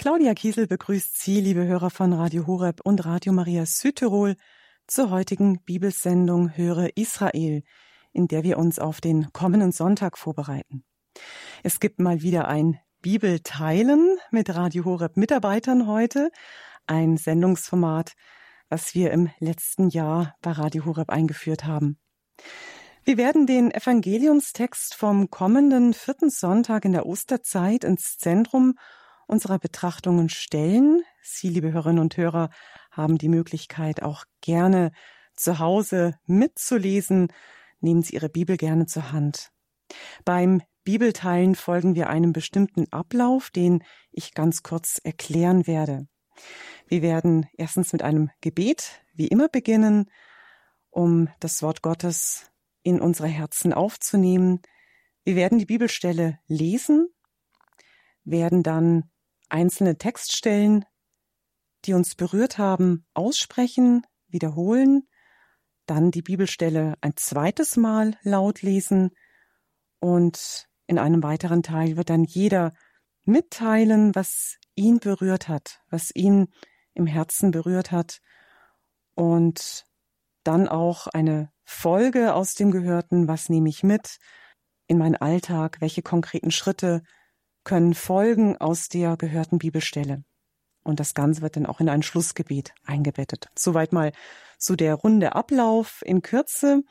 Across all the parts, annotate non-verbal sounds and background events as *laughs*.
Claudia Kiesel begrüßt Sie, liebe Hörer von Radio Horeb und Radio Maria Südtirol, zur heutigen Bibelsendung Höre Israel, in der wir uns auf den kommenden Sonntag vorbereiten. Es gibt mal wieder ein Bibelteilen mit Radio Horeb Mitarbeitern heute, ein Sendungsformat, was wir im letzten Jahr bei Radio Horeb eingeführt haben. Wir werden den Evangeliumstext vom kommenden vierten Sonntag in der Osterzeit ins Zentrum unserer Betrachtungen stellen. Sie, liebe Hörerinnen und Hörer, haben die Möglichkeit, auch gerne zu Hause mitzulesen. Nehmen Sie Ihre Bibel gerne zur Hand. Beim Bibelteilen folgen wir einem bestimmten Ablauf, den ich ganz kurz erklären werde. Wir werden erstens mit einem Gebet, wie immer, beginnen, um das Wort Gottes in unsere Herzen aufzunehmen. Wir werden die Bibelstelle lesen, werden dann einzelne Textstellen, die uns berührt haben, aussprechen, wiederholen, dann die Bibelstelle ein zweites Mal laut lesen und in einem weiteren Teil wird dann jeder mitteilen, was ihn berührt hat, was ihn im Herzen berührt hat und dann auch eine Folge aus dem Gehörten, was nehme ich mit in meinen Alltag, welche konkreten Schritte können folgen aus der gehörten Bibelstelle. Und das Ganze wird dann auch in ein Schlussgebet eingebettet. Soweit mal so der runde Ablauf in Kürze.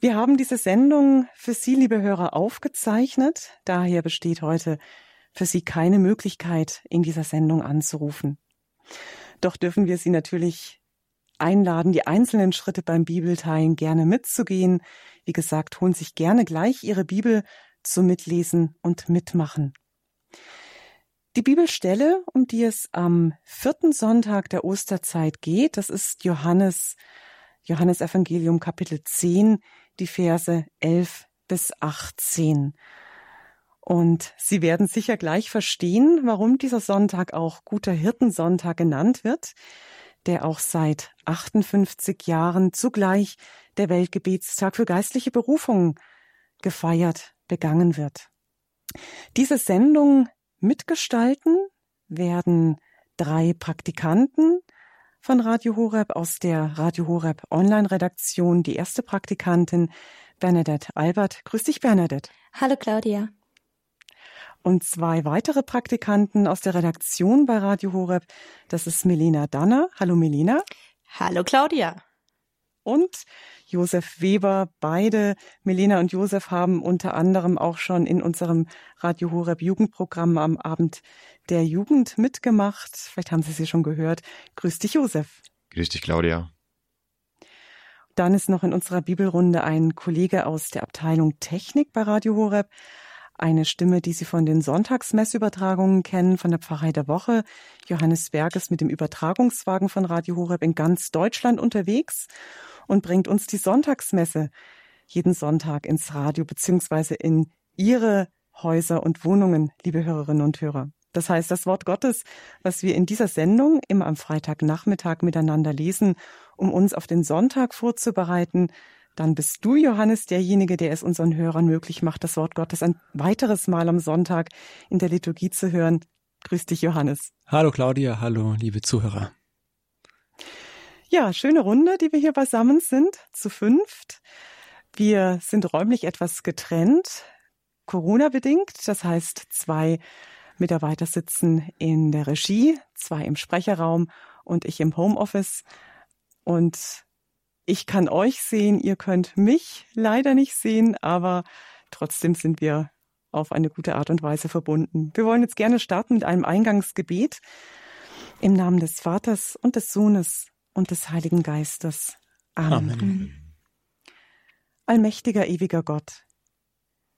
Wir haben diese Sendung für Sie, liebe Hörer, aufgezeichnet. Daher besteht heute für Sie keine Möglichkeit, in dieser Sendung anzurufen. Doch dürfen wir Sie natürlich einladen, die einzelnen Schritte beim Bibelteilen gerne mitzugehen. Wie gesagt, holen sich gerne gleich Ihre Bibel zum Mitlesen und Mitmachen. Die Bibelstelle, um die es am vierten Sonntag der Osterzeit geht, das ist Johannes, Johannes Evangelium Kapitel 10, die Verse 11 bis 18. Und Sie werden sicher gleich verstehen, warum dieser Sonntag auch guter Hirtensonntag genannt wird, der auch seit 58 Jahren zugleich der Weltgebetstag für geistliche Berufungen gefeiert begangen wird. Diese Sendung mitgestalten werden drei Praktikanten von Radio Horeb aus der Radio Horeb Online-Redaktion. Die erste Praktikantin Bernadette Albert. Grüß dich, Bernadette. Hallo, Claudia. Und zwei weitere Praktikanten aus der Redaktion bei Radio Horeb. Das ist Melina Danner. Hallo, Melina. Hallo, Claudia und Josef Weber. Beide, Melina und Josef, haben unter anderem auch schon in unserem Radio Horeb Jugendprogramm am Abend der Jugend mitgemacht. Vielleicht haben Sie sie schon gehört. Grüß dich, Josef. Grüß dich, Claudia. Dann ist noch in unserer Bibelrunde ein Kollege aus der Abteilung Technik bei Radio Horeb. Eine Stimme, die Sie von den Sonntagsmessübertragungen kennen, von der Pfarrei der Woche. Johannes Berg ist mit dem Übertragungswagen von Radio Horeb in ganz Deutschland unterwegs und bringt uns die Sonntagsmesse jeden Sonntag ins Radio beziehungsweise in Ihre Häuser und Wohnungen, liebe Hörerinnen und Hörer. Das heißt, das Wort Gottes, was wir in dieser Sendung immer am Freitagnachmittag miteinander lesen, um uns auf den Sonntag vorzubereiten, dann bist du, Johannes, derjenige, der es unseren Hörern möglich macht, das Wort Gottes ein weiteres Mal am Sonntag in der Liturgie zu hören. Grüß dich, Johannes. Hallo, Claudia. Hallo, liebe Zuhörer. Ja, schöne Runde, die wir hier beisammen sind, zu fünft. Wir sind räumlich etwas getrennt, Corona-bedingt. Das heißt, zwei Mitarbeiter sitzen in der Regie, zwei im Sprecherraum und ich im Homeoffice. Und ich kann euch sehen, ihr könnt mich leider nicht sehen, aber trotzdem sind wir auf eine gute Art und Weise verbunden. Wir wollen jetzt gerne starten mit einem Eingangsgebet im Namen des Vaters und des Sohnes und des Heiligen Geistes. Amen. Amen. Allmächtiger, ewiger Gott,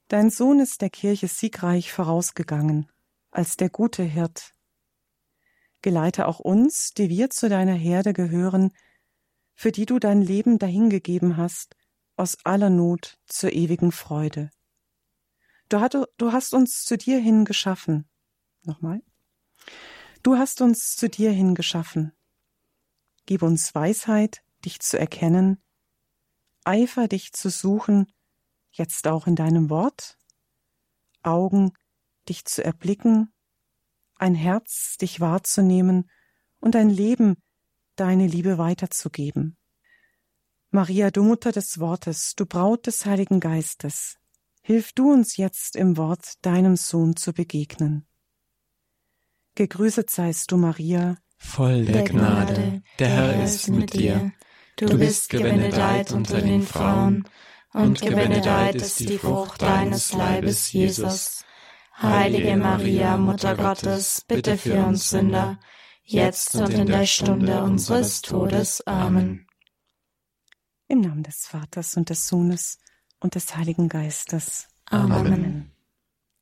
dein Sohn ist der Kirche siegreich vorausgegangen, als der gute Hirt. Geleite auch uns, die wir zu deiner Herde gehören, für die du dein Leben dahingegeben hast, aus aller Not zur ewigen Freude. Du, hatte, du hast uns zu dir hin geschaffen. Nochmal. Du hast uns zu dir hin geschaffen. Gib uns Weisheit, dich zu erkennen, Eifer, dich zu suchen, jetzt auch in deinem Wort, Augen, dich zu erblicken, ein Herz, dich wahrzunehmen und ein Leben, deine Liebe weiterzugeben. Maria, du Mutter des Wortes, du Braut des Heiligen Geistes, hilf du uns jetzt im Wort deinem Sohn zu begegnen. Gegrüßet seist du, Maria, voll der, der Gnade, Gnade, der Herr ist mit dir. Du bist gebenedeit unter den Frauen, und gebenedeit ist die Frucht deines Leibes, Jesus. Heilige Maria, Mutter Gottes, bitte für uns Sünder, jetzt und in der Stunde unseres Todes. Amen. Im Namen des Vaters und des Sohnes und des Heiligen Geistes. Amen. Amen.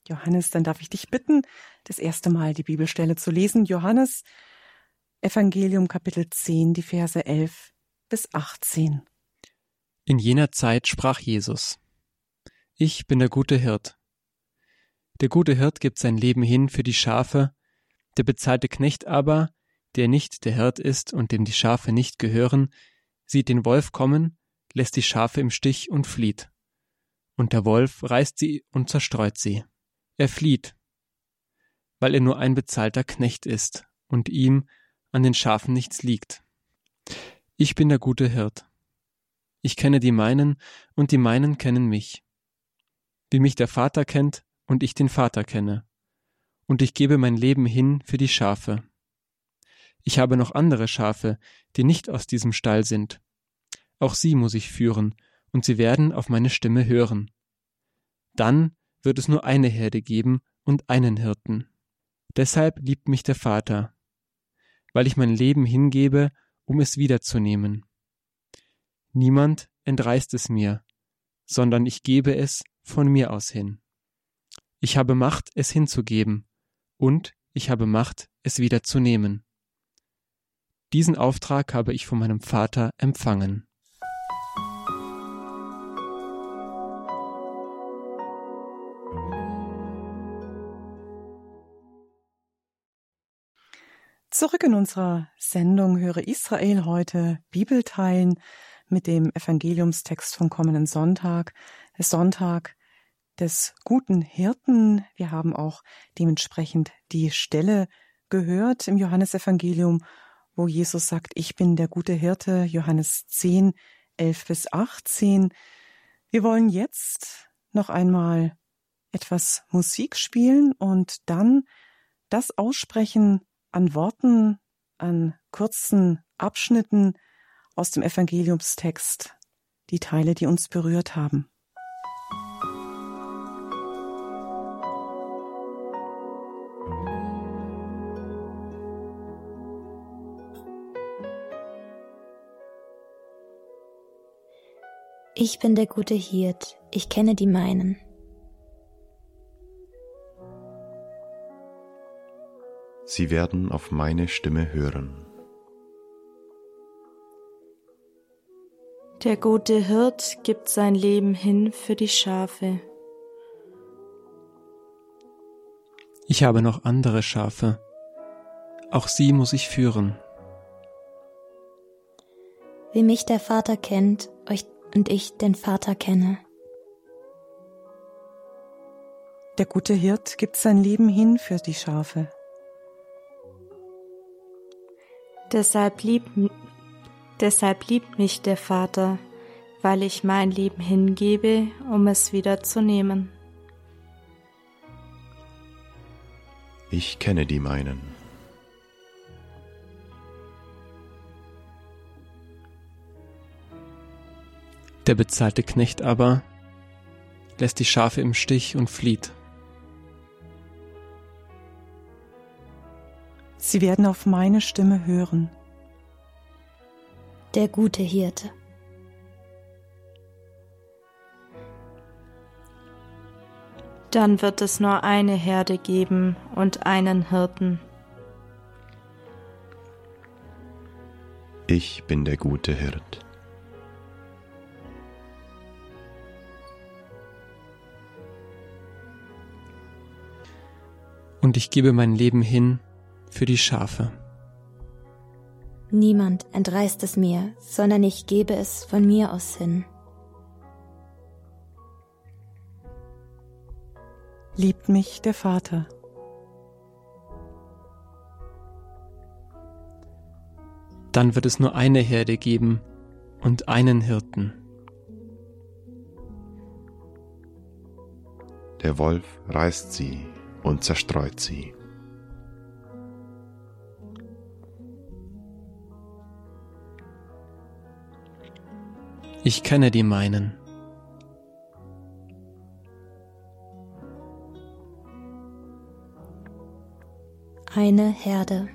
Johannes, dann darf ich dich bitten, das erste Mal die Bibelstelle zu lesen. Johannes, Evangelium Kapitel 10, die Verse 11 bis 18. In jener Zeit sprach Jesus, Ich bin der gute Hirt. Der gute Hirt gibt sein Leben hin für die Schafe, der bezahlte Knecht aber, der nicht der Hirt ist und dem die Schafe nicht gehören, sieht den Wolf kommen, lässt die Schafe im Stich und flieht. Und der Wolf reißt sie und zerstreut sie. Er flieht, weil er nur ein bezahlter Knecht ist und ihm an den Schafen nichts liegt. Ich bin der gute Hirt. Ich kenne die meinen, und die meinen kennen mich. Wie mich der Vater kennt, und ich den Vater kenne. Und ich gebe mein Leben hin für die Schafe. Ich habe noch andere Schafe, die nicht aus diesem Stall sind. Auch sie muss ich führen, und sie werden auf meine Stimme hören. Dann wird es nur eine Herde geben und einen Hirten. Deshalb liebt mich der Vater, weil ich mein Leben hingebe, um es wiederzunehmen. Niemand entreißt es mir, sondern ich gebe es von mir aus hin. Ich habe Macht, es hinzugeben, und ich habe Macht, es wieder zu nehmen. Diesen Auftrag habe ich von meinem Vater empfangen. Zurück in unserer Sendung Höre Israel heute Bibel teilen mit dem Evangeliumstext vom kommenden Sonntag, Sonntag des guten Hirten. Wir haben auch dementsprechend die Stelle gehört im Johannesevangelium, wo Jesus sagt, ich bin der gute Hirte, Johannes 10, 11 bis 18. Wir wollen jetzt noch einmal etwas Musik spielen und dann das aussprechen, an Worten, an kurzen Abschnitten aus dem Evangeliumstext, die Teile, die uns berührt haben. Ich bin der gute Hirt, ich kenne die meinen. Sie werden auf meine Stimme hören. Der gute Hirt gibt sein Leben hin für die Schafe. Ich habe noch andere Schafe. Auch sie muss ich führen. Wie mich der Vater kennt, euch und ich den Vater kenne. Der gute Hirt gibt sein Leben hin für die Schafe. Deshalb liebt, deshalb liebt mich der Vater, weil ich mein Leben hingebe, um es wieder zu nehmen. Ich kenne die meinen. Der bezahlte Knecht aber lässt die Schafe im Stich und flieht. Sie werden auf meine Stimme hören. Der gute Hirte. Dann wird es nur eine Herde geben und einen Hirten. Ich bin der gute Hirt. und ich gebe mein Leben hin für die Schafe. Niemand entreißt es mir, sondern ich gebe es von mir aus hin. Liebt mich der Vater. Dann wird es nur eine Herde geben und einen Hirten. Der Wolf reißt sie und zerstreut sie. Ich kenne die meinen. Eine Herde.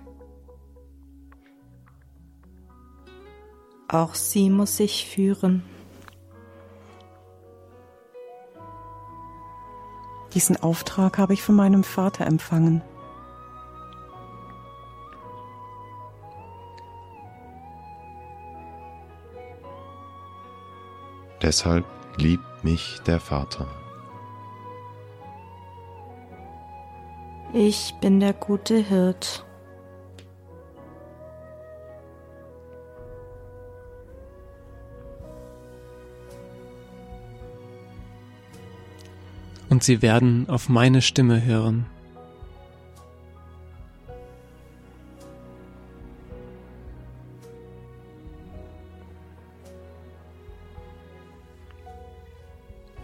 Auch sie muss sich führen. Diesen Auftrag habe ich von meinem Vater empfangen. Deshalb liebt mich der Vater. Ich bin der gute Hirt. Und sie werden auf meine Stimme hören.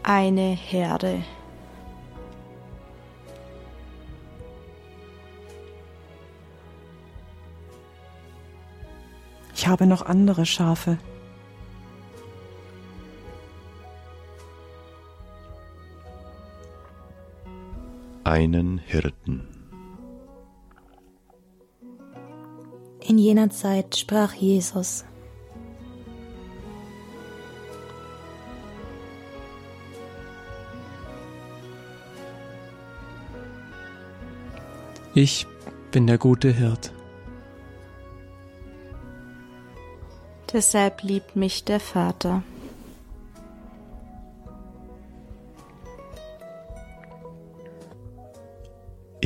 Eine Herde. Ich habe noch andere Schafe. Einen Hirten. In jener Zeit sprach Jesus. Ich bin der gute Hirt. Deshalb liebt mich der Vater.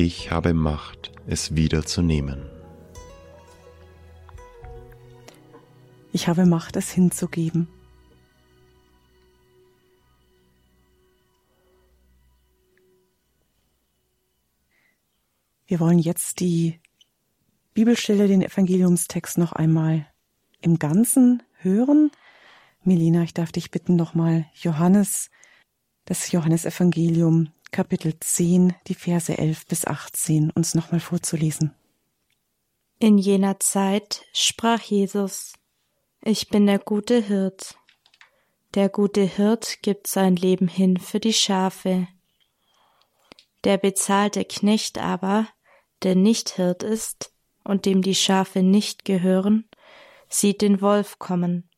Ich habe Macht, es wiederzunehmen. Ich habe Macht, es hinzugeben. Wir wollen jetzt die Bibelstelle, den Evangeliumstext noch einmal im Ganzen hören. Melina, ich darf dich bitten, nochmal Johannes, das Johannesevangelium, Kapitel 10, die Verse 11 bis 18, uns nochmal vorzulesen. In jener Zeit sprach Jesus, ich bin der gute Hirt. Der gute Hirt gibt sein Leben hin für die Schafe. Der bezahlte Knecht aber, der nicht Hirt ist und dem die Schafe nicht gehören, sieht den Wolf kommen,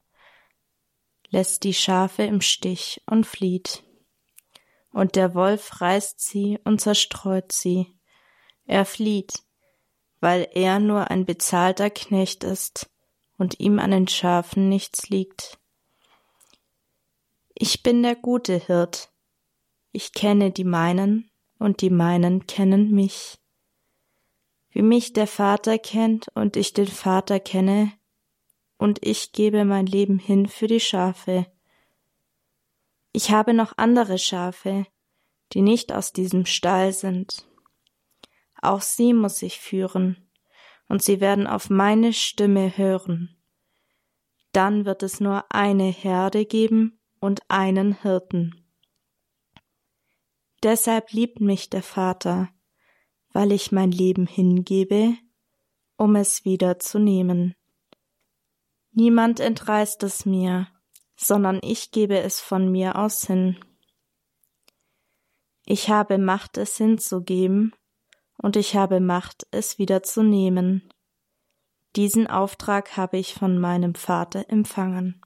lässt die Schafe im Stich und flieht. Und der Wolf reißt sie und zerstreut sie. Er flieht, weil er nur ein bezahlter Knecht ist und ihm an den Schafen nichts liegt. Ich bin der gute Hirt. Ich kenne die meinen und die meinen kennen mich. Wie mich der Vater kennt und ich den Vater kenne, und ich gebe mein Leben hin für die Schafe. Ich habe noch andere Schafe, die nicht aus diesem Stall sind. Auch sie muss ich führen, und sie werden auf meine Stimme hören. Dann wird es nur eine Herde geben und einen Hirten. Deshalb liebt mich der Vater, weil ich mein Leben hingebe, um es wieder zu nehmen. Niemand entreißt es mir, sondern ich gebe es von mir aus hin. Ich habe Macht, es hinzugeben, und ich habe Macht, es wieder zu nehmen. Diesen Auftrag habe ich von meinem Vater empfangen.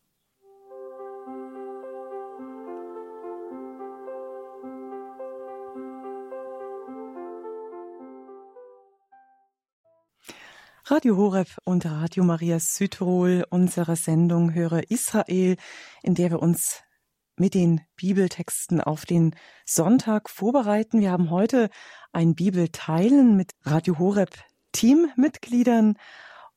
Radio Horeb und Radio Maria Südtirol, unsere Sendung Höre Israel, in der wir uns mit den Bibeltexten auf den Sonntag vorbereiten. Wir haben heute ein Bibelteilen mit Radio Horeb Teammitgliedern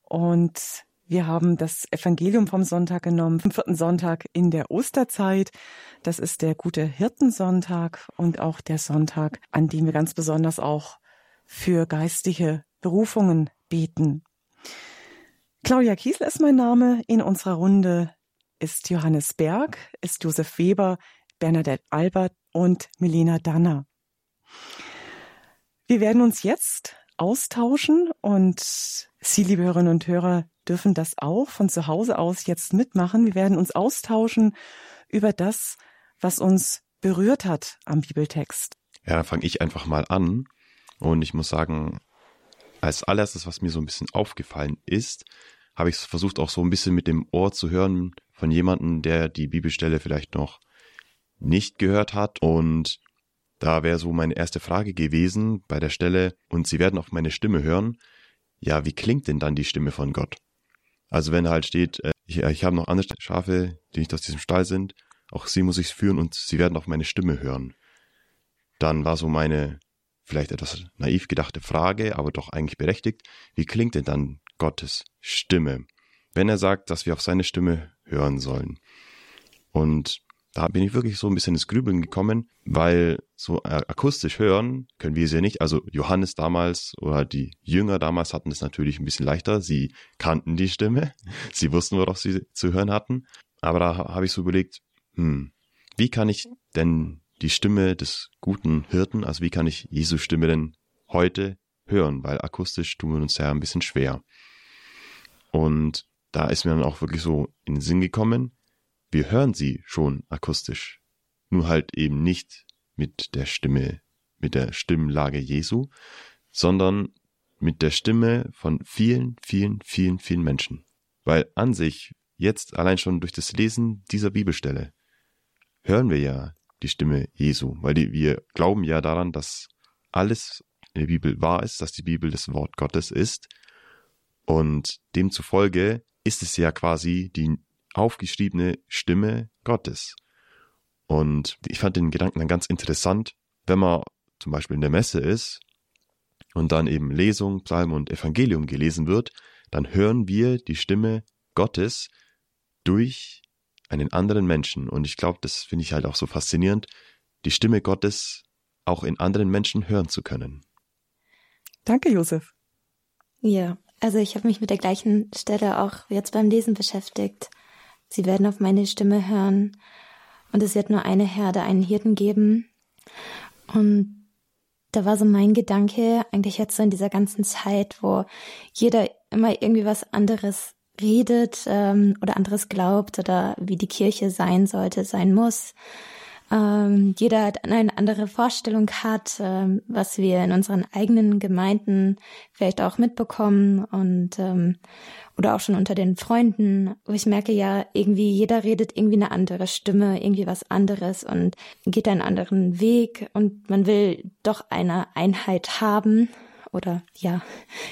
und wir haben das Evangelium vom Sonntag genommen, vom vierten Sonntag in der Osterzeit. Das ist der gute Hirtensonntag und auch der Sonntag, an dem wir ganz besonders auch für geistliche Berufungen beten. Claudia Kiesel ist mein Name. In unserer Runde ist Johannes Berg, ist Josef Weber, Bernadette Albert und Milena Danner. Wir werden uns jetzt austauschen und Sie, liebe Hörerinnen und Hörer, dürfen das auch von zu Hause aus jetzt mitmachen. Wir werden uns austauschen über das, was uns berührt hat am Bibeltext. Ja, dann fange ich einfach mal an. Und ich muss sagen, als allererstes, was mir so ein bisschen aufgefallen ist, habe ich versucht auch so ein bisschen mit dem Ohr zu hören von jemandem, der die Bibelstelle vielleicht noch nicht gehört hat. Und da wäre so meine erste Frage gewesen bei der Stelle, und Sie werden auf meine Stimme hören. Ja, wie klingt denn dann die Stimme von Gott? Also wenn halt steht, äh, ich, ich habe noch andere Schafe, die nicht aus diesem Stall sind, auch sie muss ich führen und sie werden auf meine Stimme hören. Dann war so meine vielleicht etwas naiv gedachte Frage, aber doch eigentlich berechtigt, wie klingt denn dann Gottes Stimme, wenn er sagt, dass wir auf seine Stimme hören sollen? Und da bin ich wirklich so ein bisschen ins Grübeln gekommen, weil so akustisch hören können wir sie ja nicht. Also Johannes damals oder die Jünger damals hatten es natürlich ein bisschen leichter. Sie kannten die Stimme, *laughs* sie wussten, worauf sie zu hören hatten. Aber da habe ich so überlegt, hm, wie kann ich denn die Stimme des guten Hirten, also wie kann ich Jesu Stimme denn heute hören, weil akustisch tun wir uns ja ein bisschen schwer. Und da ist mir dann auch wirklich so in den Sinn gekommen, wir hören sie schon akustisch, nur halt eben nicht mit der Stimme, mit der Stimmlage Jesu, sondern mit der Stimme von vielen, vielen, vielen, vielen Menschen. Weil an sich, jetzt allein schon durch das Lesen dieser Bibelstelle, hören wir ja die Stimme Jesu, weil die, wir glauben ja daran, dass alles in der Bibel wahr ist, dass die Bibel das Wort Gottes ist. Und demzufolge ist es ja quasi die aufgeschriebene Stimme Gottes. Und ich fand den Gedanken dann ganz interessant, wenn man zum Beispiel in der Messe ist und dann eben Lesung, Psalm und Evangelium gelesen wird, dann hören wir die Stimme Gottes durch einen anderen Menschen. Und ich glaube, das finde ich halt auch so faszinierend, die Stimme Gottes auch in anderen Menschen hören zu können. Danke, Josef. Ja, also ich habe mich mit der gleichen Stelle auch jetzt beim Lesen beschäftigt. Sie werden auf meine Stimme hören und es wird nur eine Herde, einen Hirten geben. Und da war so mein Gedanke, eigentlich jetzt so in dieser ganzen Zeit, wo jeder immer irgendwie was anderes redet ähm, oder anderes glaubt oder wie die Kirche sein sollte, sein muss. Ähm, jeder eine andere Vorstellung hat, ähm, was wir in unseren eigenen Gemeinden vielleicht auch mitbekommen und ähm, oder auch schon unter den Freunden, ich merke ja, irgendwie jeder redet irgendwie eine andere Stimme, irgendwie was anderes und geht einen anderen Weg und man will doch eine Einheit haben oder ja,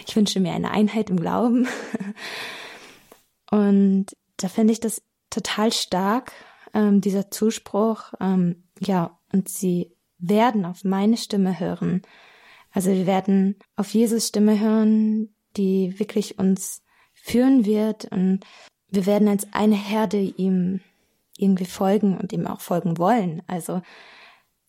ich wünsche mir eine Einheit im Glauben. *laughs* Und da finde ich das total stark, ähm, dieser Zuspruch, ähm, ja, und sie werden auf meine Stimme hören. Also wir werden auf Jesus Stimme hören, die wirklich uns führen wird und wir werden als eine Herde ihm irgendwie folgen und ihm auch folgen wollen. Also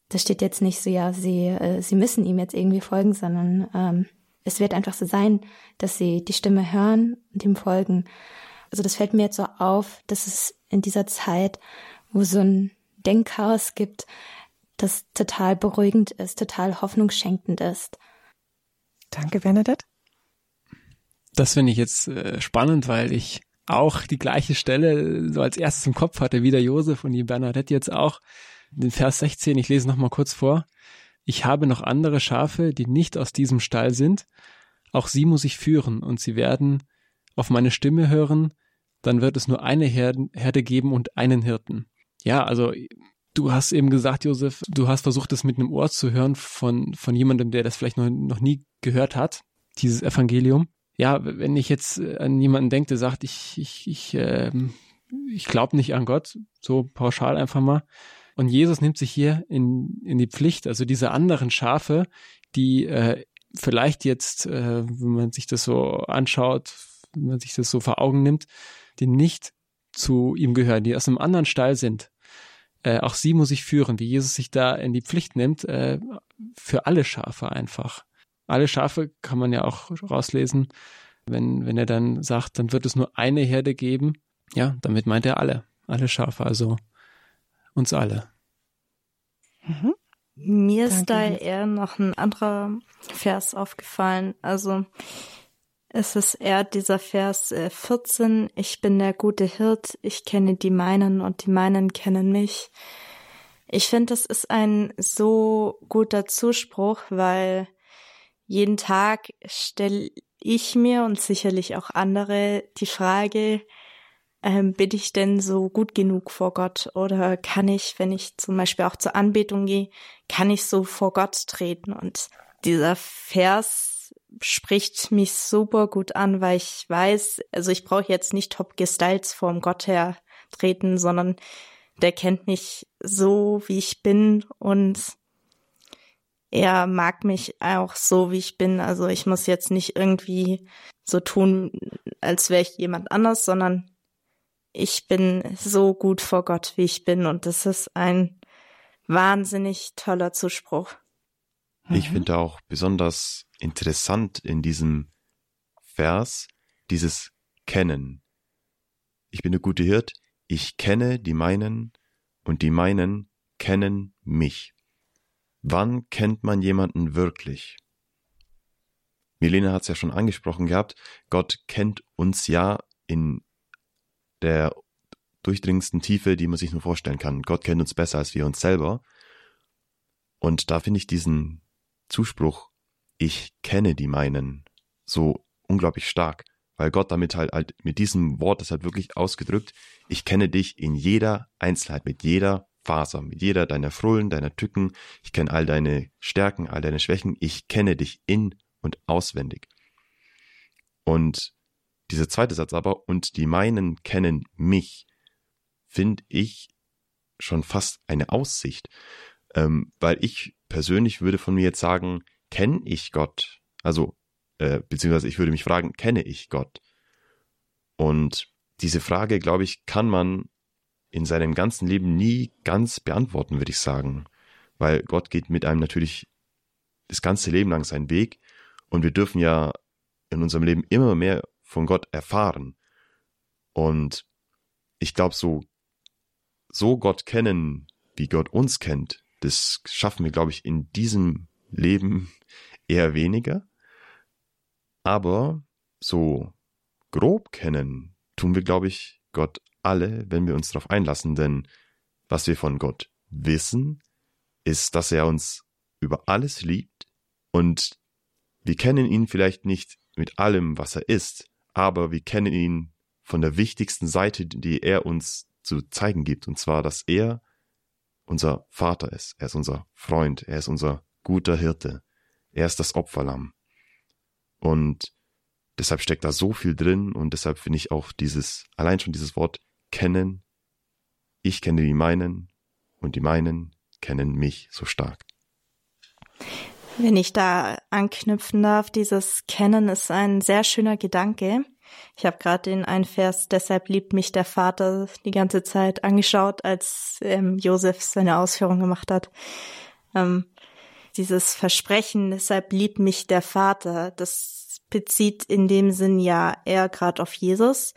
das steht jetzt nicht so, ja, sie, äh, sie müssen ihm jetzt irgendwie folgen, sondern ähm, es wird einfach so sein, dass sie die Stimme hören und ihm folgen. Also das fällt mir jetzt so auf, dass es in dieser Zeit, wo so ein Denkchaos gibt, das total beruhigend ist, total hoffnungsschenkend ist. Danke, Bernadette. Das finde ich jetzt äh, spannend, weil ich auch die gleiche Stelle so als erstes im Kopf hatte, wie der Josef und die Bernadette jetzt auch. Den Vers 16, ich lese nochmal kurz vor. Ich habe noch andere Schafe, die nicht aus diesem Stall sind. Auch sie muss ich führen und sie werden auf meine Stimme hören dann wird es nur eine Herde geben und einen Hirten. Ja, also du hast eben gesagt, Josef, du hast versucht, das mit einem Ohr zu hören von, von jemandem, der das vielleicht noch, noch nie gehört hat, dieses Evangelium. Ja, wenn ich jetzt an jemanden denke, der sagt, ich, ich, ich, äh, ich glaube nicht an Gott, so pauschal einfach mal. Und Jesus nimmt sich hier in, in die Pflicht, also diese anderen Schafe, die äh, vielleicht jetzt, äh, wenn man sich das so anschaut, wenn man sich das so vor Augen nimmt, die nicht zu ihm gehören, die aus einem anderen Stall sind. Äh, auch sie muss ich führen, wie Jesus sich da in die Pflicht nimmt, äh, für alle Schafe einfach. Alle Schafe kann man ja auch rauslesen, wenn, wenn er dann sagt, dann wird es nur eine Herde geben. Ja, damit meint er alle, alle Schafe, also uns alle. Mhm. Mir Danke. ist da eher noch ein anderer Vers aufgefallen. Also es ist eher dieser Vers 14, äh, ich bin der gute Hirt, ich kenne die meinen und die meinen kennen mich. Ich finde, das ist ein so guter Zuspruch, weil jeden Tag stelle ich mir und sicherlich auch andere die Frage, ähm, bin ich denn so gut genug vor Gott? Oder kann ich, wenn ich zum Beispiel auch zur Anbetung gehe, kann ich so vor Gott treten? Und dieser Vers spricht mich super gut an, weil ich weiß, also ich brauche jetzt nicht top gestyles vorm Gott her treten, sondern der kennt mich so, wie ich bin und er mag mich auch so, wie ich bin. Also ich muss jetzt nicht irgendwie so tun, als wäre ich jemand anders, sondern ich bin so gut vor Gott, wie ich bin. Und das ist ein wahnsinnig toller Zuspruch. Ich mhm. finde auch besonders interessant in diesem Vers dieses Kennen. Ich bin der gute Hirt, ich kenne die meinen und die meinen kennen mich. Wann kennt man jemanden wirklich? Milena hat es ja schon angesprochen gehabt, Gott kennt uns ja in der durchdringendsten Tiefe, die man sich nur vorstellen kann. Gott kennt uns besser als wir uns selber. Und da finde ich diesen Zuspruch, ich kenne die meinen, so unglaublich stark, weil Gott damit halt, halt mit diesem Wort das halt wirklich ausgedrückt, ich kenne dich in jeder Einzelheit, mit jeder Faser, mit jeder deiner Frullen, deiner Tücken, ich kenne all deine Stärken, all deine Schwächen, ich kenne dich in und auswendig. Und dieser zweite Satz aber, und die meinen kennen mich, finde ich schon fast eine Aussicht, ähm, weil ich persönlich würde von mir jetzt sagen, kenne ich Gott? Also, äh, beziehungsweise ich würde mich fragen, kenne ich Gott? Und diese Frage, glaube ich, kann man in seinem ganzen Leben nie ganz beantworten, würde ich sagen. Weil Gott geht mit einem natürlich das ganze Leben lang seinen Weg und wir dürfen ja in unserem Leben immer mehr von Gott erfahren. Und ich glaube, so, so Gott kennen, wie Gott uns kennt, das schaffen wir, glaube ich, in diesem Leben eher weniger. Aber so grob kennen tun wir, glaube ich, Gott alle, wenn wir uns darauf einlassen, denn was wir von Gott wissen, ist, dass er uns über alles liebt. Und wir kennen ihn vielleicht nicht mit allem, was er ist, aber wir kennen ihn von der wichtigsten Seite, die er uns zu zeigen gibt, und zwar, dass er unser Vater ist, er ist unser Freund, er ist unser guter Hirte, er ist das Opferlamm. Und deshalb steckt da so viel drin und deshalb finde ich auch dieses, allein schon dieses Wort kennen, ich kenne die meinen und die meinen kennen mich so stark. Wenn ich da anknüpfen darf, dieses Kennen ist ein sehr schöner Gedanke. Ich habe gerade den einen Vers, deshalb liebt mich der Vater die ganze Zeit angeschaut, als ähm, Josef seine Ausführung gemacht hat. Ähm, dieses Versprechen, deshalb liebt mich der Vater, das bezieht in dem Sinn ja eher gerade auf Jesus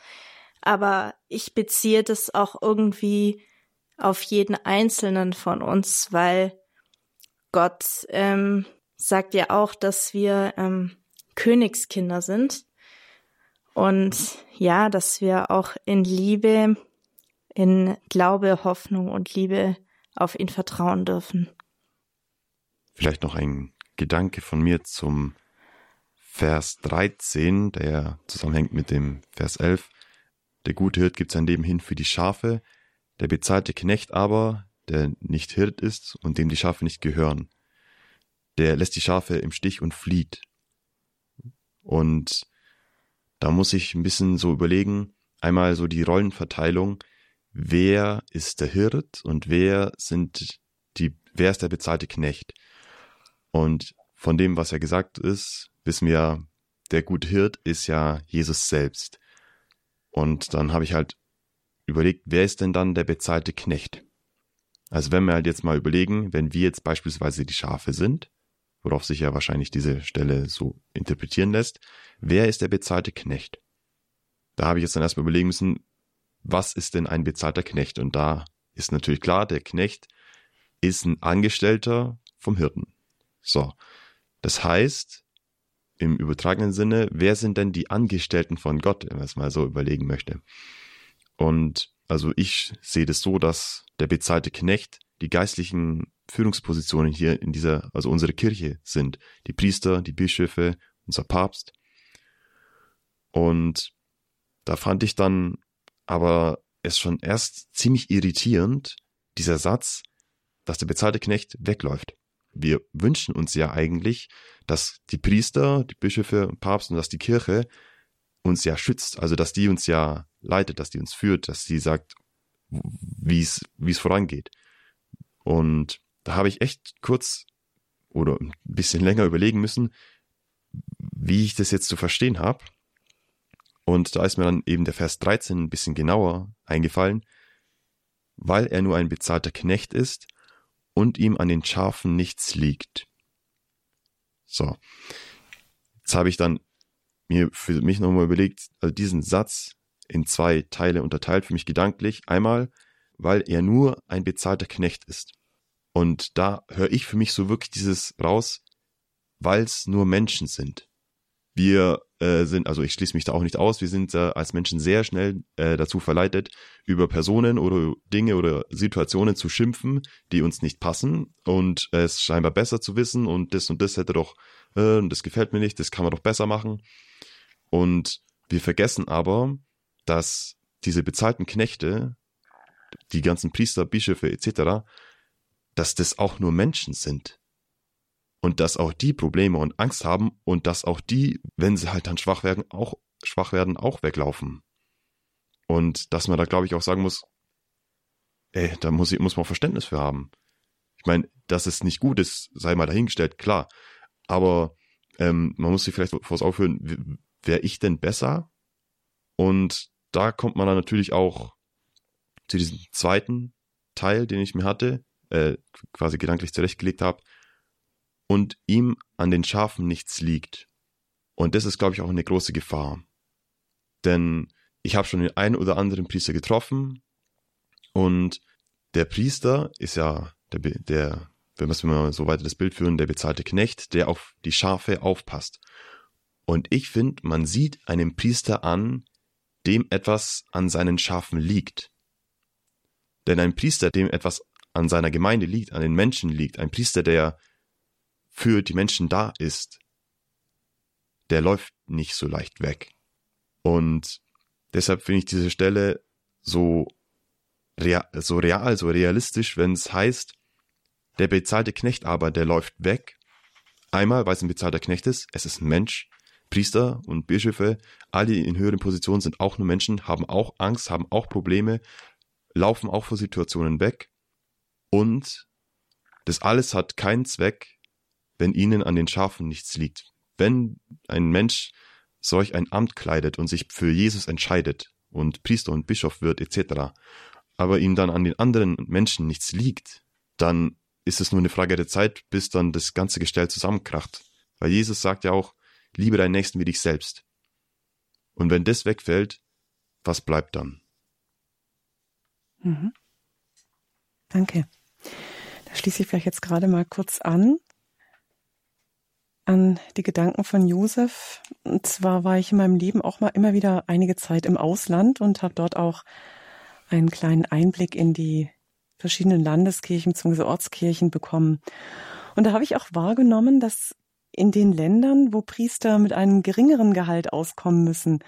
aber ich beziehe das auch irgendwie auf jeden einzelnen von uns, weil Gott ähm, sagt ja auch, dass wir ähm, Königskinder sind und ja, dass wir auch in Liebe, in Glaube, Hoffnung und Liebe auf ihn vertrauen dürfen. Vielleicht noch ein Gedanke von mir zum Vers 13, der zusammenhängt mit dem Vers 11. Der gute Hirt gibt sein Leben hin für die Schafe, der bezahlte Knecht aber, der nicht Hirt ist und dem die Schafe nicht gehören, der lässt die Schafe im Stich und flieht. Und da muss ich ein bisschen so überlegen, einmal so die Rollenverteilung, wer ist der Hirt und wer sind die, wer ist der bezahlte Knecht? Und von dem, was ja gesagt ist, wissen wir, der gute Hirt ist ja Jesus selbst. Und dann habe ich halt überlegt, wer ist denn dann der bezahlte Knecht? Also wenn wir halt jetzt mal überlegen, wenn wir jetzt beispielsweise die Schafe sind, worauf sich ja wahrscheinlich diese Stelle so interpretieren lässt, wer ist der bezahlte Knecht? Da habe ich jetzt dann erstmal überlegen müssen, was ist denn ein bezahlter Knecht? Und da ist natürlich klar, der Knecht ist ein Angestellter vom Hirten. So. Das heißt, im übertragenen Sinne, wer sind denn die Angestellten von Gott, wenn man es mal so überlegen möchte? Und also ich sehe das so, dass der bezahlte Knecht die geistlichen Führungspositionen hier in dieser, also unsere Kirche sind. Die Priester, die Bischöfe, unser Papst. Und da fand ich dann aber es schon erst ziemlich irritierend, dieser Satz, dass der bezahlte Knecht wegläuft. Wir wünschen uns ja eigentlich, dass die Priester, die Bischöfe, Papst und dass die Kirche uns ja schützt, also dass die uns ja leitet, dass die uns führt, dass sie sagt, wie es wie es vorangeht. Und da habe ich echt kurz oder ein bisschen länger überlegen müssen, wie ich das jetzt zu verstehen habe. Und da ist mir dann eben der Vers 13 ein bisschen genauer eingefallen, weil er nur ein bezahlter Knecht ist und ihm an den Schafen nichts liegt. So. Jetzt habe ich dann mir für mich nochmal überlegt, also diesen Satz in zwei Teile unterteilt, für mich gedanklich. Einmal, weil er nur ein bezahlter Knecht ist. Und da höre ich für mich so wirklich dieses raus, weil es nur Menschen sind. Wir äh, sind, also ich schließe mich da auch nicht aus, wir sind äh, als Menschen sehr schnell äh, dazu verleitet, über Personen oder Dinge oder Situationen zu schimpfen, die uns nicht passen und es scheinbar besser zu wissen und das und das hätte doch, äh, das gefällt mir nicht, das kann man doch besser machen. Und wir vergessen aber, dass diese bezahlten Knechte, die ganzen Priester, Bischöfe etc., dass das auch nur Menschen sind. Und dass auch die Probleme und Angst haben und dass auch die, wenn sie halt dann schwach werden, auch schwach werden, auch weglaufen. Und dass man da, glaube ich, auch sagen muss, ey, da muss, ich, muss man Verständnis für haben. Ich meine, dass es nicht gut ist, sei mal dahingestellt, klar. Aber ähm, man muss sich vielleicht vors aufhören, wäre ich denn besser? Und da kommt man dann natürlich auch zu diesem zweiten Teil, den ich mir hatte, äh, quasi gedanklich zurechtgelegt habe, und ihm an den Schafen nichts liegt. Und das ist, glaube ich, auch eine große Gefahr. Denn ich habe schon den einen oder anderen Priester getroffen und der Priester ist ja der, der wenn wir so weiter das Bild führen, der bezahlte Knecht, der auf die Schafe aufpasst. Und ich finde, man sieht einem Priester an, dem etwas an seinen Schafen liegt. Denn ein Priester, dem etwas an seiner Gemeinde liegt, an den Menschen liegt, ein Priester, der für die Menschen da ist, der läuft nicht so leicht weg. Und deshalb finde ich diese Stelle so, real, so real, so realistisch, wenn es heißt, der bezahlte Knecht aber, der läuft weg. Einmal, weil es ein bezahlter Knecht ist, es ist ein Mensch. Priester und Bischöfe, alle in höheren Positionen sind auch nur Menschen, haben auch Angst, haben auch Probleme, laufen auch vor Situationen weg. Und das alles hat keinen Zweck, wenn ihnen an den Schafen nichts liegt. Wenn ein Mensch solch ein Amt kleidet und sich für Jesus entscheidet und Priester und Bischof wird etc., aber ihm dann an den anderen Menschen nichts liegt, dann ist es nur eine Frage der Zeit, bis dann das ganze Gestell zusammenkracht. Weil Jesus sagt ja auch, liebe deinen Nächsten wie dich selbst. Und wenn das wegfällt, was bleibt dann? Mhm. Danke schließe ich vielleicht jetzt gerade mal kurz an an die Gedanken von Josef. Und zwar war ich in meinem Leben auch mal immer wieder einige Zeit im Ausland und habe dort auch einen kleinen Einblick in die verschiedenen Landeskirchen bzw. Ortskirchen bekommen. Und da habe ich auch wahrgenommen, dass in den Ländern, wo Priester mit einem geringeren Gehalt auskommen müssen,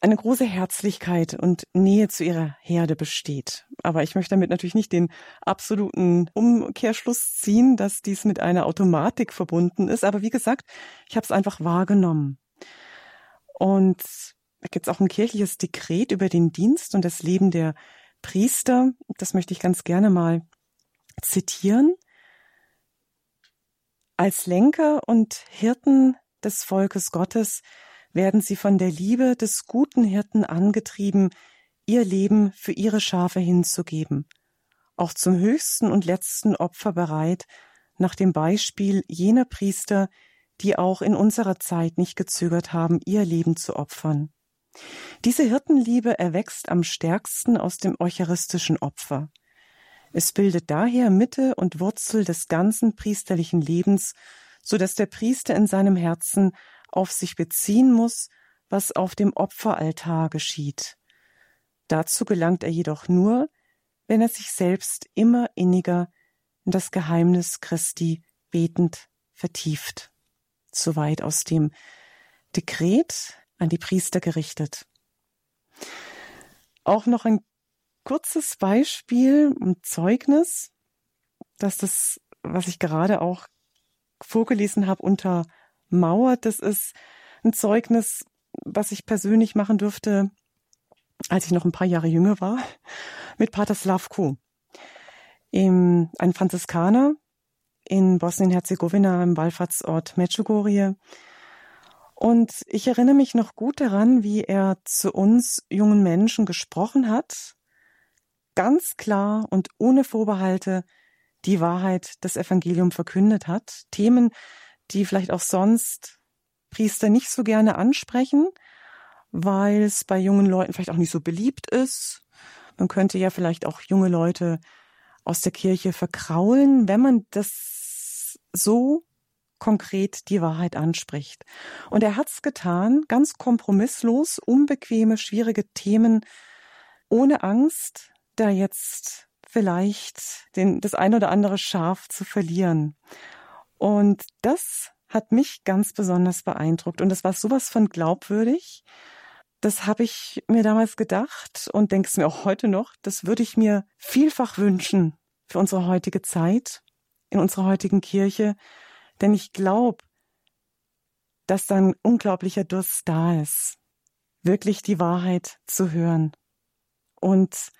eine große Herzlichkeit und Nähe zu ihrer Herde besteht. Aber ich möchte damit natürlich nicht den absoluten Umkehrschluss ziehen, dass dies mit einer Automatik verbunden ist. Aber wie gesagt, ich habe es einfach wahrgenommen. Und da gibt es auch ein kirchliches Dekret über den Dienst und das Leben der Priester. Das möchte ich ganz gerne mal zitieren. Als Lenker und Hirten des Volkes Gottes werden sie von der Liebe des guten Hirten angetrieben, ihr Leben für ihre Schafe hinzugeben, auch zum höchsten und letzten Opfer bereit, nach dem Beispiel jener Priester, die auch in unserer Zeit nicht gezögert haben, ihr Leben zu opfern. Diese Hirtenliebe erwächst am stärksten aus dem eucharistischen Opfer. Es bildet daher Mitte und Wurzel des ganzen priesterlichen Lebens, so dass der Priester in seinem Herzen auf sich beziehen muss, was auf dem Opferaltar geschieht. Dazu gelangt er jedoch nur, wenn er sich selbst immer inniger in das Geheimnis Christi betend vertieft. Soweit aus dem Dekret an die Priester gerichtet. Auch noch ein kurzes Beispiel, ein Zeugnis, dass das, was ich gerade auch vorgelesen habe, untermauert. Das ist ein Zeugnis, was ich persönlich machen durfte, als ich noch ein paar Jahre jünger war, mit Pater Slavko. Ein Franziskaner in Bosnien-Herzegowina im Wallfahrtsort Medjugorje. Und ich erinnere mich noch gut daran, wie er zu uns jungen Menschen gesprochen hat, ganz klar und ohne Vorbehalte die Wahrheit des Evangeliums verkündet hat, Themen, die vielleicht auch sonst Priester nicht so gerne ansprechen, weil es bei jungen Leuten vielleicht auch nicht so beliebt ist. Man könnte ja vielleicht auch junge Leute aus der Kirche verkraulen, wenn man das so konkret die Wahrheit anspricht. Und er hat's getan, ganz kompromisslos, unbequeme, schwierige Themen, ohne Angst, da jetzt vielleicht den, das ein oder andere Schaf zu verlieren. Und das hat mich ganz besonders beeindruckt. Und das war sowas von glaubwürdig. Das habe ich mir damals gedacht und denke es mir auch heute noch. Das würde ich mir vielfach wünschen für unsere heutige Zeit, in unserer heutigen Kirche. Denn ich glaube, dass dann unglaublicher Durst da ist, wirklich die Wahrheit zu hören und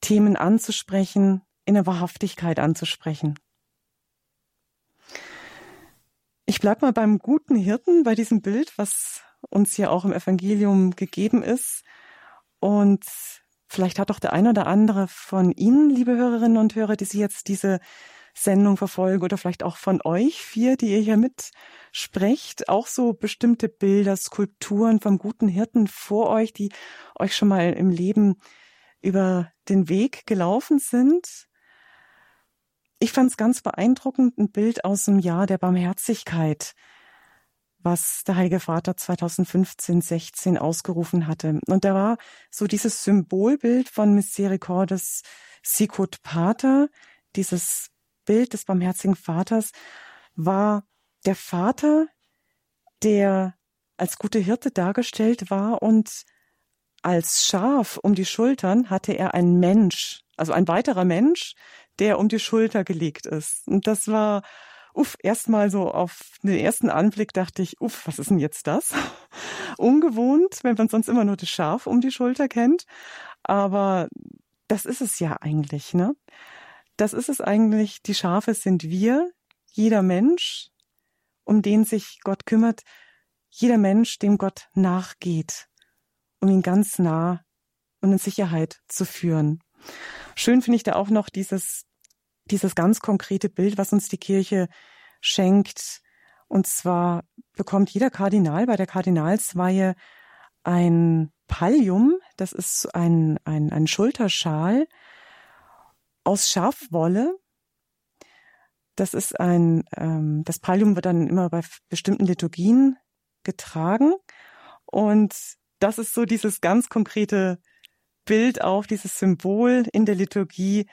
Themen anzusprechen, in der Wahrhaftigkeit anzusprechen. Ich bleib mal beim guten Hirten, bei diesem Bild, was uns hier auch im Evangelium gegeben ist. Und vielleicht hat doch der eine oder andere von Ihnen, liebe Hörerinnen und Hörer, die Sie jetzt diese Sendung verfolgen oder vielleicht auch von euch vier, die ihr hier mitsprecht, auch so bestimmte Bilder, Skulpturen vom guten Hirten vor euch, die euch schon mal im Leben über den Weg gelaufen sind. Ich fand es ganz beeindruckend, ein Bild aus dem Jahr der Barmherzigkeit, was der Heilige Vater 2015, 16 ausgerufen hatte. Und da war so dieses Symbolbild von Misericordes Sicut Pater, dieses Bild des barmherzigen Vaters, war der Vater, der als gute Hirte dargestellt war und als Schaf um die Schultern hatte er einen Mensch, also ein weiterer Mensch, der um die Schulter gelegt ist. Und das war uff, erstmal so auf den ersten Anblick dachte ich, uff, was ist denn jetzt das? *laughs* Ungewohnt, wenn man sonst immer nur das Schaf um die Schulter kennt. Aber das ist es ja eigentlich, ne? Das ist es eigentlich, die Schafe sind wir, jeder Mensch, um den sich Gott kümmert, jeder Mensch, dem Gott nachgeht, um ihn ganz nah und in Sicherheit zu führen. Schön finde ich da auch noch dieses dieses ganz konkrete Bild, was uns die Kirche schenkt. Und zwar bekommt jeder Kardinal bei der Kardinalsweihe ein Pallium, das ist ein, ein, ein Schulterschal aus Schafwolle. Das ist ein, ähm, das Pallium wird dann immer bei bestimmten Liturgien getragen. Und das ist so dieses ganz konkrete Bild auch, dieses Symbol in der Liturgie,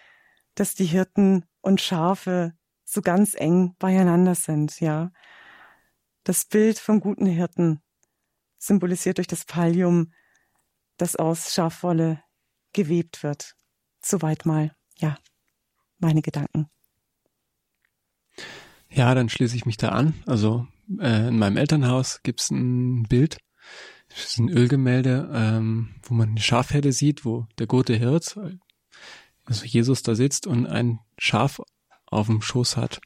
dass die Hirten und Schafe so ganz eng beieinander sind, ja. Das Bild vom guten Hirten symbolisiert durch das Pallium, das aus Schafwolle gewebt wird. Soweit mal, ja, meine Gedanken. Ja, dann schließe ich mich da an. Also äh, in meinem Elternhaus gibt's ein Bild, das ist ein Ölgemälde, ähm, wo man eine Schafherde sieht, wo der gute Hirt, also Jesus da sitzt und ein Schaf auf dem Schoß hat.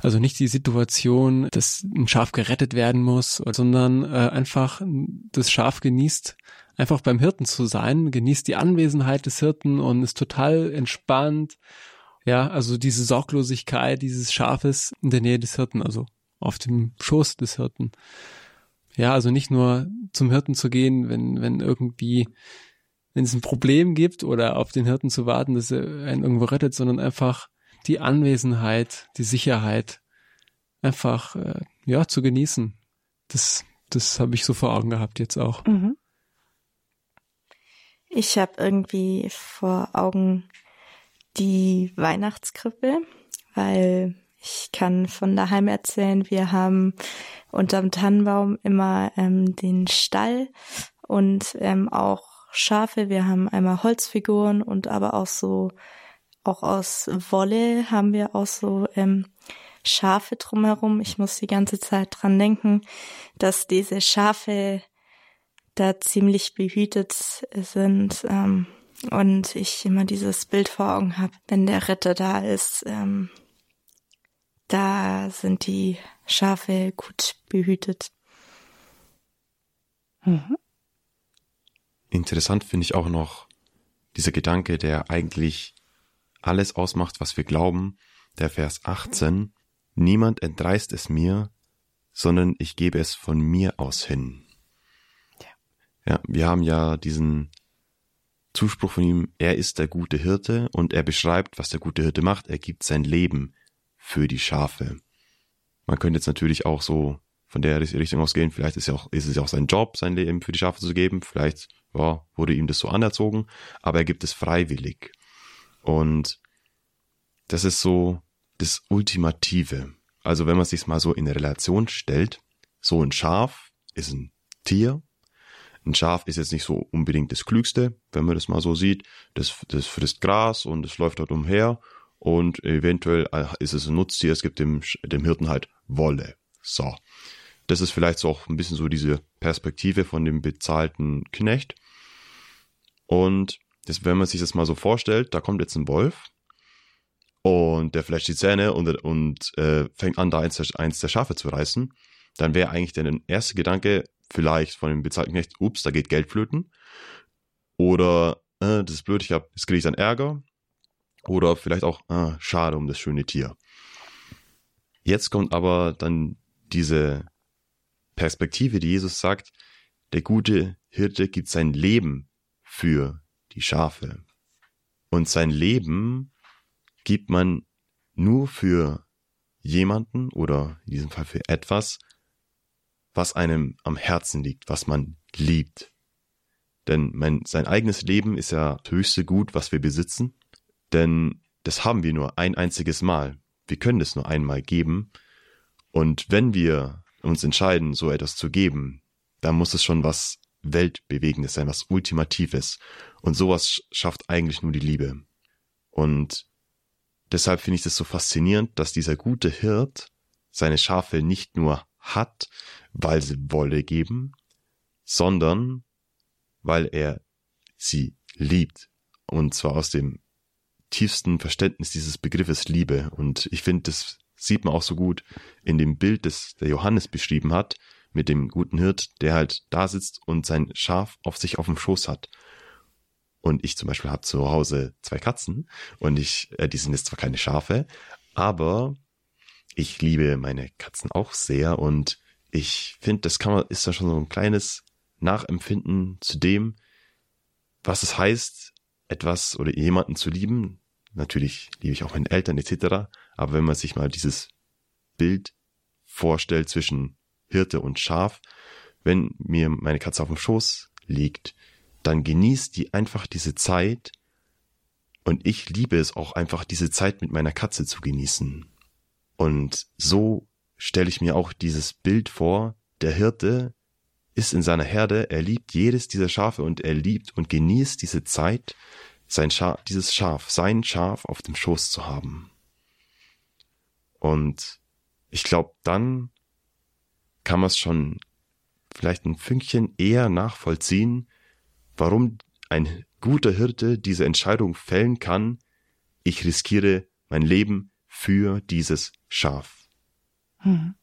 Also nicht die Situation, dass ein Schaf gerettet werden muss, sondern äh, einfach das Schaf genießt, einfach beim Hirten zu sein, genießt die Anwesenheit des Hirten und ist total entspannt. Ja, also diese Sorglosigkeit dieses Schafes in der Nähe des Hirten, also auf dem Schoß des Hirten. Ja, also nicht nur zum Hirten zu gehen, wenn, wenn irgendwie, wenn es ein Problem gibt oder auf den Hirten zu warten, dass er einen irgendwo rettet, sondern einfach die Anwesenheit, die Sicherheit einfach, äh, ja, zu genießen. Das, das habe ich so vor Augen gehabt jetzt auch. Mhm. Ich habe irgendwie vor Augen die Weihnachtskrippe, weil ich kann von daheim erzählen, wir haben unterm Tannenbaum immer ähm, den Stall und ähm, auch Schafe. Wir haben einmal Holzfiguren und aber auch so, auch aus Wolle haben wir auch so ähm, Schafe drumherum. Ich muss die ganze Zeit dran denken, dass diese Schafe da ziemlich behütet sind ähm, und ich immer dieses Bild vor Augen habe, wenn der Ritter da ist. Ähm, da sind die Schafe gut behütet. Mhm. Interessant finde ich auch noch dieser Gedanke, der eigentlich alles ausmacht, was wir glauben, der Vers 18. Niemand entreißt es mir, sondern ich gebe es von mir aus hin. Ja, wir haben ja diesen Zuspruch von ihm, er ist der gute Hirte und er beschreibt, was der gute Hirte macht. Er gibt sein Leben für die Schafe. Man könnte jetzt natürlich auch so von der Richtung ausgehen, vielleicht ist, ja auch, ist es ja auch sein Job, sein Leben für die Schafe zu geben, vielleicht ja, wurde ihm das so anerzogen, aber er gibt es freiwillig. Und das ist so das Ultimative. Also wenn man sich mal so in Relation stellt, so ein Schaf ist ein Tier, ein Schaf ist jetzt nicht so unbedingt das Klügste, wenn man das mal so sieht. Das, das frisst Gras und es läuft dort umher und eventuell äh, ist es ein Nutztier, es gibt dem, dem Hirten halt Wolle. So. Das ist vielleicht so auch ein bisschen so diese Perspektive von dem bezahlten Knecht. Und das, wenn man sich das mal so vorstellt, da kommt jetzt ein Wolf und der flasht die Zähne und, und äh, fängt an, da eins der, eins der Schafe zu reißen, dann wäre eigentlich der erste Gedanke, vielleicht von dem bezahlten Knecht, ups, da geht Geld flöten. Oder, äh, das ist blöd, ich hab, jetzt kriege ich dann Ärger. Oder vielleicht auch, ah, schade um das schöne Tier. Jetzt kommt aber dann diese Perspektive, die Jesus sagt, der gute Hirte gibt sein Leben für die Schafe. Und sein Leben gibt man nur für jemanden oder in diesem Fall für etwas, was einem am Herzen liegt, was man liebt. Denn mein, sein eigenes Leben ist ja das höchste Gut, was wir besitzen. Denn das haben wir nur ein einziges Mal. Wir können es nur einmal geben. Und wenn wir uns entscheiden, so etwas zu geben, dann muss es schon was Weltbewegendes sein, was Ultimatives. Und sowas schafft eigentlich nur die Liebe. Und deshalb finde ich es so faszinierend, dass dieser gute Hirt seine Schafe nicht nur hat, weil sie Wolle geben, sondern weil er sie liebt. Und zwar aus dem tiefsten Verständnis dieses Begriffes Liebe. Und ich finde, das sieht man auch so gut in dem Bild, das der Johannes beschrieben hat, mit dem guten Hirt, der halt da sitzt und sein Schaf auf sich auf dem Schoß hat. Und ich zum Beispiel habe zu Hause zwei Katzen und ich, äh, die sind jetzt zwar keine Schafe, aber ich liebe meine Katzen auch sehr und ich finde, das kann man, ist da schon so ein kleines Nachempfinden zu dem, was es heißt, etwas oder jemanden zu lieben. Natürlich liebe ich auch meine Eltern etc. Aber wenn man sich mal dieses Bild vorstellt zwischen Hirte und Schaf, wenn mir meine Katze auf dem Schoß liegt, dann genießt die einfach diese Zeit und ich liebe es auch einfach diese Zeit mit meiner Katze zu genießen. Und so stelle ich mir auch dieses Bild vor, der Hirte ist in seiner Herde, er liebt jedes dieser Schafe und er liebt und genießt diese Zeit, sein Schaf, dieses Schaf, sein Schaf auf dem Schoß zu haben. Und ich glaube, dann kann man es schon vielleicht ein Fünkchen eher nachvollziehen, warum ein guter Hirte diese Entscheidung fällen kann, ich riskiere mein Leben für dieses Schaf. Hm.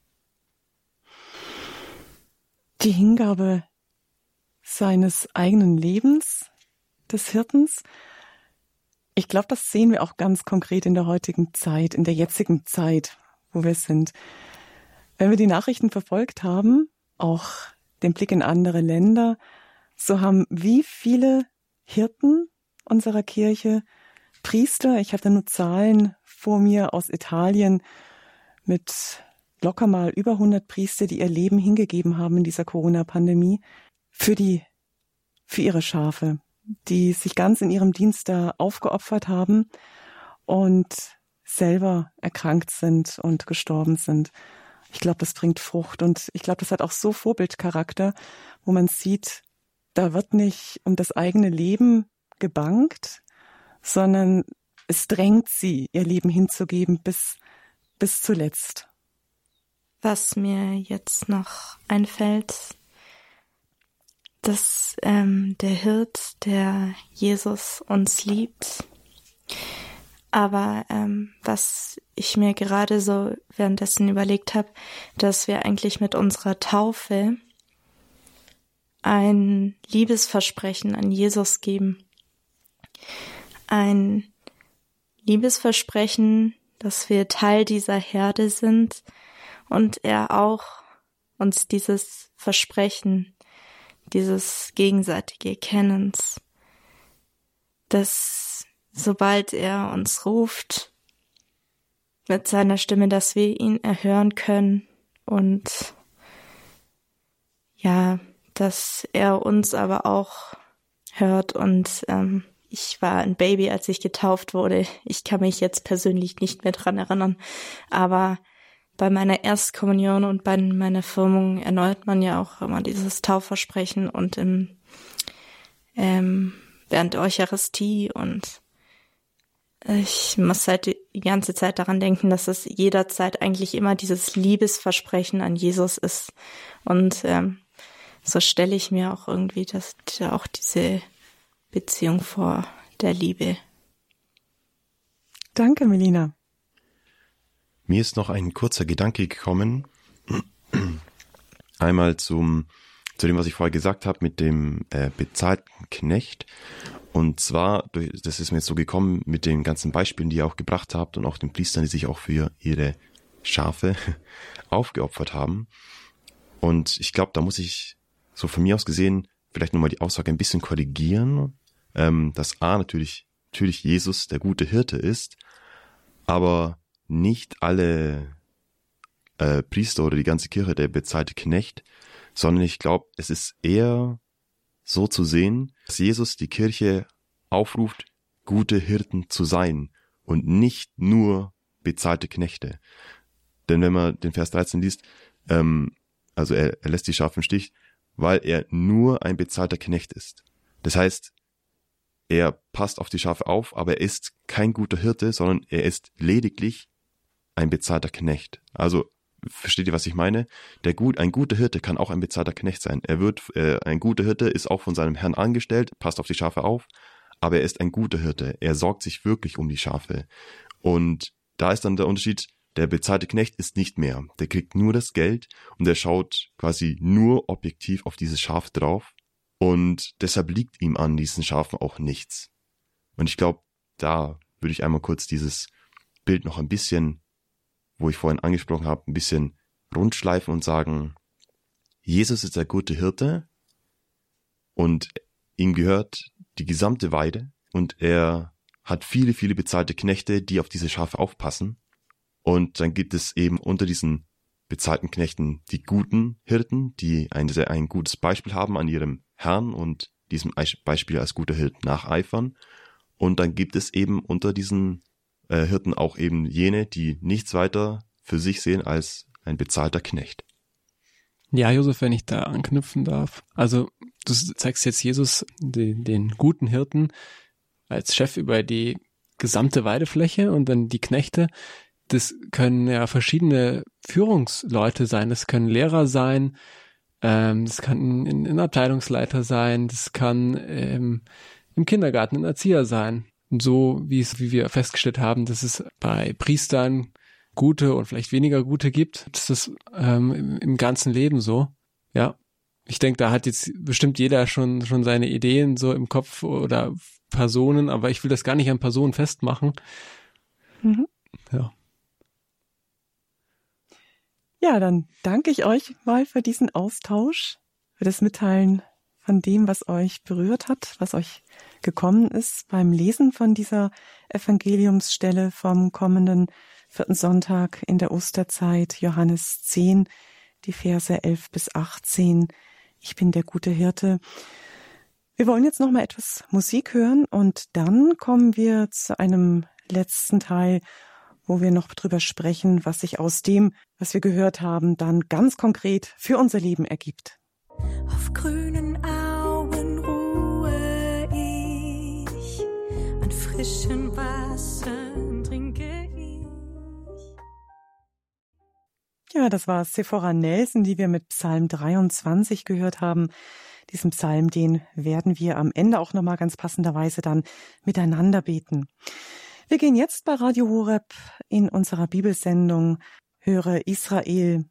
Die Hingabe seines eigenen Lebens, des Hirtens, ich glaube, das sehen wir auch ganz konkret in der heutigen Zeit, in der jetzigen Zeit, wo wir sind. Wenn wir die Nachrichten verfolgt haben, auch den Blick in andere Länder, so haben wie viele Hirten unserer Kirche, Priester, ich habe da nur Zahlen vor mir aus Italien mit locker mal über 100 Priester, die ihr Leben hingegeben haben in dieser Corona-Pandemie für die, für ihre Schafe, die sich ganz in ihrem Dienst da aufgeopfert haben und selber erkrankt sind und gestorben sind. Ich glaube, das bringt Frucht und ich glaube, das hat auch so Vorbildcharakter, wo man sieht, da wird nicht um das eigene Leben gebankt, sondern es drängt sie, ihr Leben hinzugeben bis, bis zuletzt. Was mir jetzt noch einfällt, dass ähm, der Hirt, der Jesus uns liebt, aber ähm, was ich mir gerade so währenddessen überlegt habe, dass wir eigentlich mit unserer Taufe ein Liebesversprechen an Jesus geben. Ein Liebesversprechen, dass wir Teil dieser Herde sind und er auch uns dieses Versprechen, dieses gegenseitige Kennens, dass sobald er uns ruft mit seiner Stimme, dass wir ihn erhören können und ja, dass er uns aber auch hört und ähm, ich war ein Baby, als ich getauft wurde. Ich kann mich jetzt persönlich nicht mehr dran erinnern, aber bei meiner Erstkommunion und bei meiner Firmung erneuert man ja auch immer dieses Taufversprechen und im ähm, während der Eucharistie und ich muss halt die ganze Zeit daran denken, dass es jederzeit eigentlich immer dieses Liebesversprechen an Jesus ist. Und ähm, so stelle ich mir auch irgendwie das, auch diese Beziehung vor der Liebe. Danke, Melina. Mir ist noch ein kurzer Gedanke gekommen. *clears throat* Einmal zum, zu dem, was ich vorher gesagt habe, mit dem äh, bezahlten Knecht. Und zwar, das ist mir jetzt so gekommen mit den ganzen Beispielen, die ihr auch gebracht habt und auch den Priestern, die sich auch für ihre Schafe *laughs* aufgeopfert haben. Und ich glaube, da muss ich so von mir aus gesehen vielleicht nochmal die Aussage ein bisschen korrigieren, ähm, dass A natürlich, natürlich Jesus der gute Hirte ist, aber nicht alle äh, Priester oder die ganze Kirche der bezahlte Knecht, sondern ich glaube, es ist eher so zu sehen, dass Jesus die Kirche aufruft, gute Hirten zu sein und nicht nur bezahlte Knechte. Denn wenn man den Vers 13 liest, ähm, also er, er lässt die Schafe im Stich, weil er nur ein bezahlter Knecht ist. Das heißt, er passt auf die Schafe auf, aber er ist kein guter Hirte, sondern er ist lediglich ein bezahlter Knecht. Also versteht ihr, was ich meine? Der gut, ein guter Hirte kann auch ein bezahlter Knecht sein. Er wird, äh, ein guter Hirte ist auch von seinem Herrn angestellt, passt auf die Schafe auf, aber er ist ein guter Hirte. Er sorgt sich wirklich um die Schafe. Und da ist dann der Unterschied, der bezahlte Knecht ist nicht mehr. Der kriegt nur das Geld und der schaut quasi nur objektiv auf dieses Schaf drauf. Und deshalb liegt ihm an diesen Schafen auch nichts. Und ich glaube, da würde ich einmal kurz dieses Bild noch ein bisschen, wo ich vorhin angesprochen habe, ein bisschen rundschleifen und sagen, Jesus ist der gute Hirte und ihm gehört die gesamte Weide und er hat viele, viele bezahlte Knechte, die auf diese Schafe aufpassen. Und dann gibt es eben unter diesen bezahlten Knechten die guten Hirten, die ein, sehr, ein gutes Beispiel haben an ihrem Herrn und diesem Beispiel als guter Hirt nacheifern. Und dann gibt es eben unter diesen äh, Hirten auch eben jene, die nichts weiter für sich sehen als ein bezahlter Knecht. Ja, Josef, wenn ich da anknüpfen darf. Also du zeigst jetzt Jesus, den, den guten Hirten, als Chef über die gesamte Weidefläche und dann die Knechte, das können ja verschiedene Führungsleute sein, das können Lehrer sein, ähm, das kann ein, ein Abteilungsleiter sein, das kann ähm, im Kindergarten ein Erzieher sein. So wie es, wie wir festgestellt haben, dass es bei Priestern gute und vielleicht weniger gute gibt, das ist ähm, im, im ganzen Leben so. Ja, ich denke, da hat jetzt bestimmt jeder schon schon seine Ideen so im Kopf oder Personen, aber ich will das gar nicht an Personen festmachen. Mhm. Ja. Ja, dann danke ich euch mal für diesen Austausch, für das Mitteilen von dem, was euch berührt hat, was euch gekommen ist beim Lesen von dieser Evangeliumsstelle vom kommenden vierten Sonntag in der Osterzeit, Johannes 10, die Verse 11 bis 18. Ich bin der gute Hirte. Wir wollen jetzt noch mal etwas Musik hören und dann kommen wir zu einem letzten Teil, wo wir noch drüber sprechen, was sich aus dem, was wir gehört haben, dann ganz konkret für unser Leben ergibt. Auf grünen frischen Wassern trinke ich. Ja, das war Sephora Nelson, die wir mit Psalm 23 gehört haben. Diesen Psalm, den werden wir am Ende auch nochmal ganz passenderweise dann miteinander beten. Wir gehen jetzt bei Radio Horeb in unserer Bibelsendung Höre Israel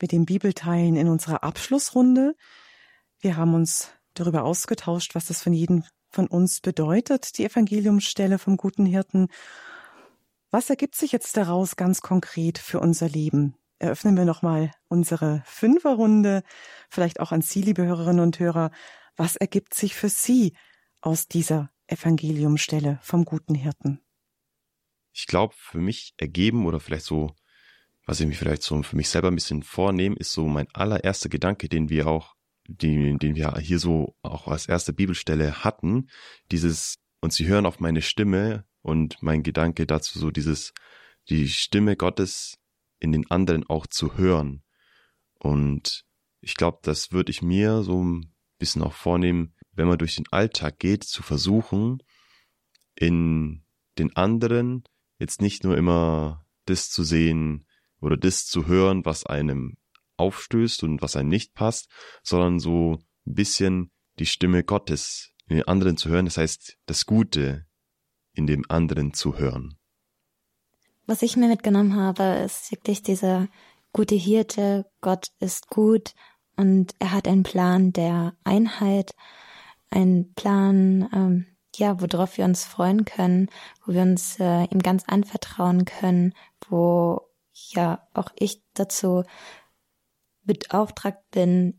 mit den Bibelteilen in unserer Abschlussrunde. Wir haben uns darüber ausgetauscht, was das von jedem von uns bedeutet, die Evangeliumsstelle vom guten Hirten. Was ergibt sich jetzt daraus ganz konkret für unser Leben? Eröffnen wir nochmal unsere Fünferrunde, vielleicht auch an Sie, liebe Hörerinnen und Hörer. Was ergibt sich für Sie aus dieser Evangeliumstelle vom guten Hirten? ich glaube, für mich ergeben oder vielleicht so, was ich mich vielleicht so für mich selber ein bisschen vornehme, ist so mein allererster Gedanke, den wir auch, den, den wir hier so auch als erste Bibelstelle hatten, dieses, und sie hören auf meine Stimme und mein Gedanke dazu so dieses, die Stimme Gottes in den anderen auch zu hören. Und ich glaube, das würde ich mir so ein bisschen auch vornehmen, wenn man durch den Alltag geht, zu versuchen, in den anderen jetzt nicht nur immer das zu sehen oder das zu hören, was einem aufstößt und was einem nicht passt, sondern so ein bisschen die Stimme Gottes in den anderen zu hören, das heißt das Gute in dem anderen zu hören. Was ich mir mitgenommen habe, ist wirklich dieser gute Hirte, Gott ist gut und er hat einen Plan der Einheit, einen Plan, ähm, ja, worauf wir uns freuen können, wo wir uns äh, ihm ganz anvertrauen können, wo ja auch ich dazu beauftragt bin,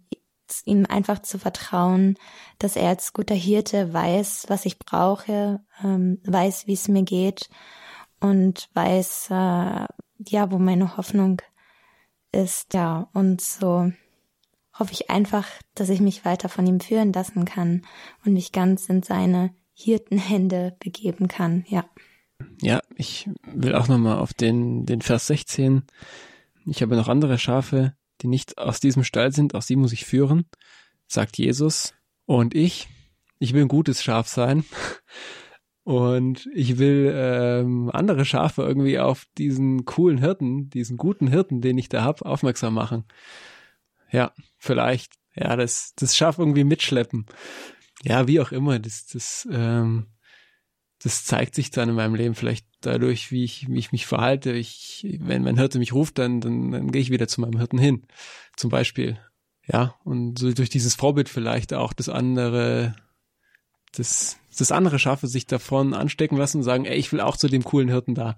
ihm einfach zu vertrauen, dass er als guter Hirte weiß, was ich brauche, ähm, weiß, wie es mir geht und weiß, äh, ja, wo meine Hoffnung ist, ja, und so hoffe ich einfach, dass ich mich weiter von ihm führen lassen kann und mich ganz in seine Hirtenhände begeben kann, ja. Ja, ich will auch nochmal auf den, den Vers 16. Ich habe noch andere Schafe, die nicht aus diesem Stall sind, auch sie muss ich führen, sagt Jesus. Und ich, ich will ein gutes Schaf sein. *laughs* Und ich will ähm, andere Schafe irgendwie auf diesen coolen Hirten, diesen guten Hirten, den ich da hab, aufmerksam machen. Ja, vielleicht, ja, das, das Schaf irgendwie mitschleppen ja, wie auch immer, das, das, ähm, das zeigt sich dann in meinem Leben vielleicht dadurch, wie ich, wie ich mich verhalte. Ich, wenn mein Hirte mich ruft, dann, dann, dann gehe ich wieder zu meinem Hirten hin. Zum Beispiel. Ja, und so durch dieses Vorbild vielleicht auch das andere, das, das andere schaffe, sich davon anstecken lassen und sagen, ey, ich will auch zu dem coolen Hirten da.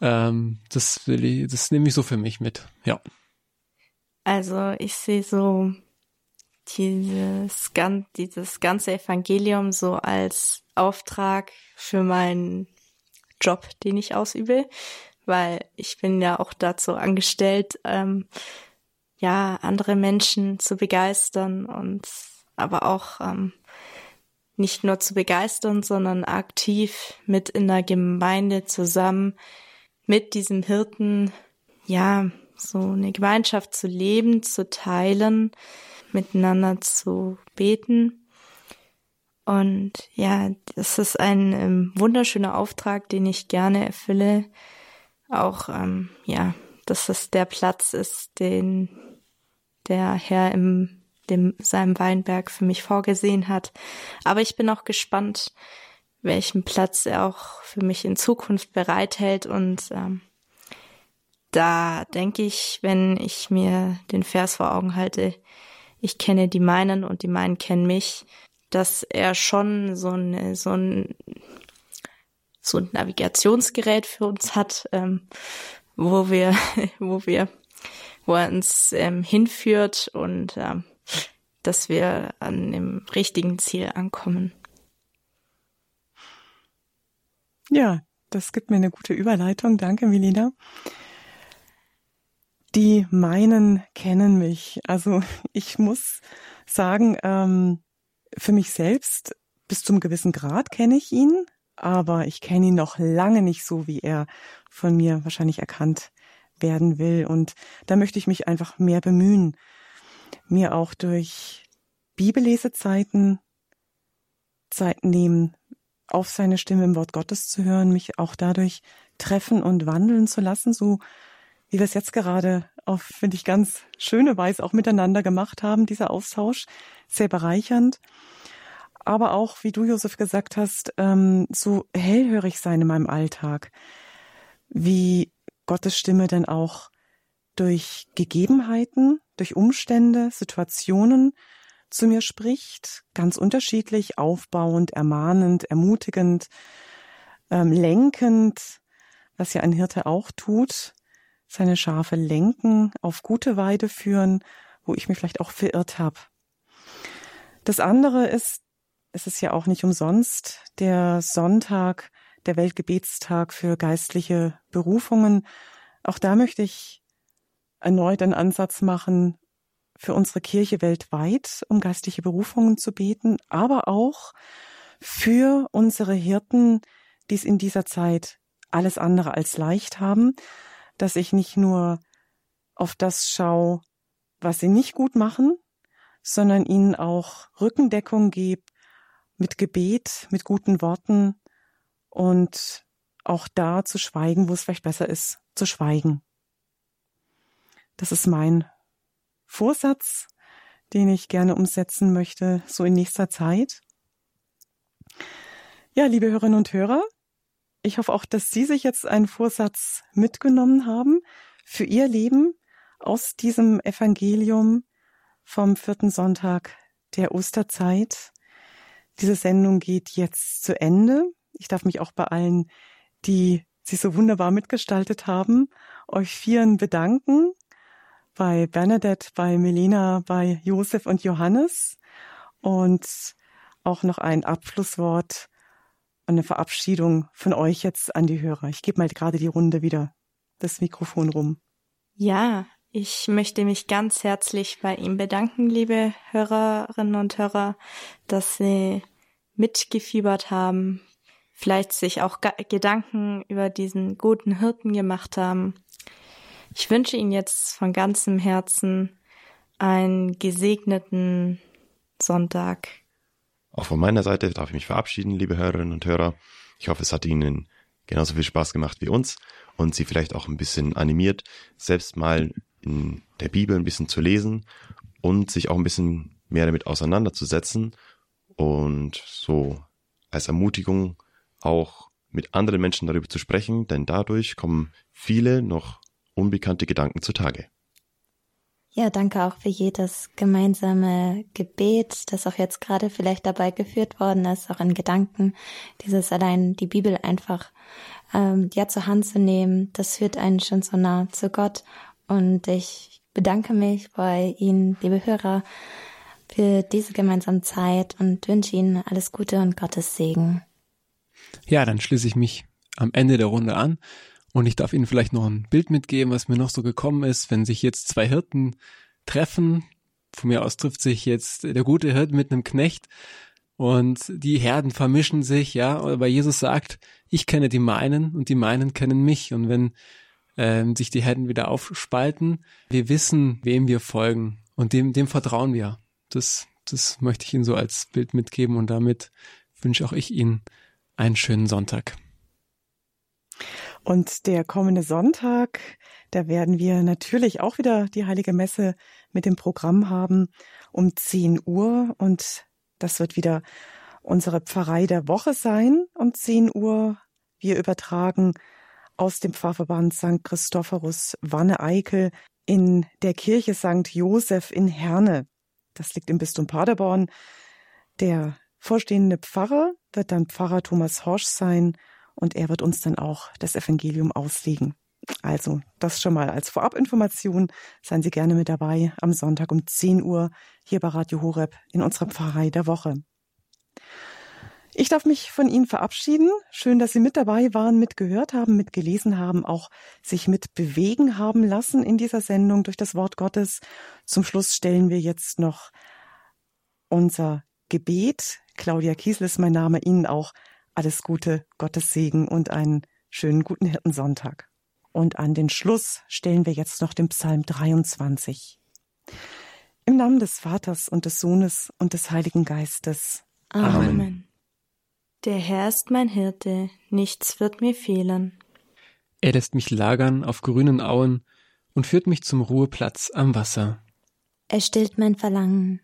Ähm, das will ich, das nehme ich so für mich mit. Ja. Also ich sehe so dieses, dieses ganze Evangelium so als Auftrag für meinen Job, den ich ausübe, weil ich bin ja auch dazu angestellt, ähm, ja, andere Menschen zu begeistern und aber auch ähm, nicht nur zu begeistern, sondern aktiv mit in der Gemeinde zusammen mit diesem Hirten, ja, so eine Gemeinschaft zu leben, zu teilen, miteinander zu beten. Und ja, das ist ein ähm, wunderschöner Auftrag, den ich gerne erfülle. Auch, ähm, ja, dass es der Platz ist, den der Herr im dem, seinem Weinberg für mich vorgesehen hat. Aber ich bin auch gespannt, welchen Platz er auch für mich in Zukunft bereithält. Und ähm, da denke ich, wenn ich mir den Vers vor Augen halte, ich kenne die meinen und die meinen kennen mich, dass er schon so ein, so ein, so ein Navigationsgerät für uns hat, ähm, wo wir, *laughs* wo wir wo er uns ähm, hinführt und äh, dass wir an dem richtigen Ziel ankommen. Ja, das gibt mir eine gute Überleitung. Danke, Melina. Die meinen kennen mich. Also ich muss sagen, ähm, für mich selbst bis zum gewissen Grad kenne ich ihn, aber ich kenne ihn noch lange nicht so, wie er von mir wahrscheinlich erkannt werden will. Und da möchte ich mich einfach mehr bemühen, mir auch durch Bibellesezeiten Zeit nehmen, auf seine Stimme im Wort Gottes zu hören, mich auch dadurch treffen und wandeln zu lassen, so wie wir es jetzt gerade auf, finde ich, ganz schöne Weise auch miteinander gemacht haben, dieser Austausch, sehr bereichernd. Aber auch, wie du, Josef, gesagt hast, ähm, so hellhörig sein in meinem Alltag, wie Gottes Stimme denn auch durch Gegebenheiten, durch Umstände, Situationen zu mir spricht, ganz unterschiedlich, aufbauend, ermahnend, ermutigend, ähm, lenkend, was ja ein Hirte auch tut, seine Schafe lenken, auf gute Weide führen, wo ich mich vielleicht auch verirrt habe. Das andere ist, es ist ja auch nicht umsonst der Sonntag, der Weltgebetstag für geistliche Berufungen. Auch da möchte ich erneut einen Ansatz machen, für unsere Kirche weltweit, um geistliche Berufungen zu beten, aber auch für unsere Hirten, die es in dieser Zeit alles andere als leicht haben, dass ich nicht nur auf das schaue, was sie nicht gut machen, sondern ihnen auch Rückendeckung gebe mit Gebet, mit guten Worten und auch da zu schweigen, wo es vielleicht besser ist, zu schweigen. Das ist mein Vorsatz, den ich gerne umsetzen möchte, so in nächster Zeit. Ja, liebe Hörerinnen und Hörer, ich hoffe auch, dass Sie sich jetzt einen Vorsatz mitgenommen haben für Ihr Leben aus diesem Evangelium vom vierten Sonntag der Osterzeit. Diese Sendung geht jetzt zu Ende. Ich darf mich auch bei allen, die sie so wunderbar mitgestaltet haben, euch vieren bedanken bei Bernadette, bei Melina, bei Josef und Johannes und auch noch ein Abschlusswort eine Verabschiedung von euch jetzt an die Hörer. Ich gebe mal gerade die Runde wieder das Mikrofon rum. Ja, ich möchte mich ganz herzlich bei ihm bedanken, liebe Hörerinnen und Hörer, dass Sie mitgefiebert haben, vielleicht sich auch Gedanken über diesen guten Hirten gemacht haben ich wünsche Ihnen jetzt von ganzem Herzen einen gesegneten Sonntag. Auch von meiner Seite darf ich mich verabschieden, liebe Hörerinnen und Hörer. Ich hoffe, es hat Ihnen genauso viel Spaß gemacht wie uns und Sie vielleicht auch ein bisschen animiert, selbst mal in der Bibel ein bisschen zu lesen und sich auch ein bisschen mehr damit auseinanderzusetzen und so als Ermutigung auch mit anderen Menschen darüber zu sprechen, denn dadurch kommen viele noch unbekannte Gedanken zutage. Ja, danke auch für jedes gemeinsame Gebet, das auch jetzt gerade vielleicht dabei geführt worden ist, auch in Gedanken. Dieses allein die Bibel einfach ähm, ja zur Hand zu nehmen, das führt einen schon so nah zu Gott. Und ich bedanke mich bei Ihnen, liebe Hörer, für diese gemeinsame Zeit und wünsche Ihnen alles Gute und Gottes Segen. Ja, dann schließe ich mich am Ende der Runde an und ich darf Ihnen vielleicht noch ein Bild mitgeben, was mir noch so gekommen ist, wenn sich jetzt zwei Hirten treffen. Von mir aus trifft sich jetzt der gute Hirt mit einem Knecht und die Herden vermischen sich, ja, aber Jesus sagt, ich kenne die meinen und die meinen kennen mich. Und wenn ähm, sich die Herden wieder aufspalten, wir wissen, wem wir folgen und dem, dem vertrauen wir. Das, das möchte ich Ihnen so als Bild mitgeben und damit wünsche auch ich Ihnen einen schönen Sonntag. Und der kommende Sonntag, da werden wir natürlich auch wieder die Heilige Messe mit dem Programm haben um 10 Uhr. Und das wird wieder unsere Pfarrei der Woche sein um 10 Uhr. Wir übertragen aus dem Pfarrverband St. Christophorus Wanne-Eickel in der Kirche St. Josef in Herne. Das liegt im Bistum Paderborn. Der vorstehende Pfarrer wird dann Pfarrer Thomas Horsch sein und er wird uns dann auch das Evangelium auslegen. Also, das schon mal als Vorabinformation. Seien Sie gerne mit dabei am Sonntag um 10 Uhr hier bei Radio Horeb in unserer Pfarrei der Woche. Ich darf mich von Ihnen verabschieden. Schön, dass Sie mit dabei waren, mitgehört haben, mitgelesen haben, auch sich mit bewegen haben lassen in dieser Sendung durch das Wort Gottes. Zum Schluss stellen wir jetzt noch unser Gebet. Claudia Kiesel ist mein Name. Ihnen auch alles Gute, Gottes Segen und einen schönen guten Hirtensonntag. Und an den Schluss stellen wir jetzt noch den Psalm 23. Im Namen des Vaters und des Sohnes und des Heiligen Geistes. Amen. Amen. Der Herr ist mein Hirte, nichts wird mir fehlen. Er lässt mich lagern auf grünen Auen und führt mich zum Ruheplatz am Wasser. Er stillt mein Verlangen,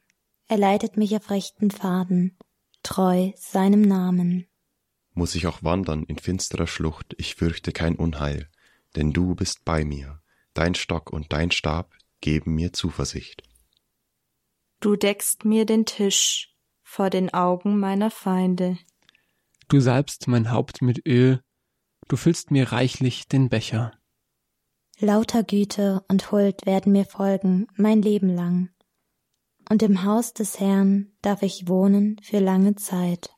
er leitet mich auf rechten Pfaden, treu seinem Namen. Muss ich auch wandern in finsterer Schlucht, ich fürchte kein Unheil, denn du bist bei mir, dein Stock und dein Stab geben mir Zuversicht. Du deckst mir den Tisch vor den Augen meiner Feinde. Du salbst mein Haupt mit Öl, du füllst mir reichlich den Becher. Lauter Güte und Huld werden mir folgen mein Leben lang, und im Haus des Herrn darf ich wohnen für lange Zeit.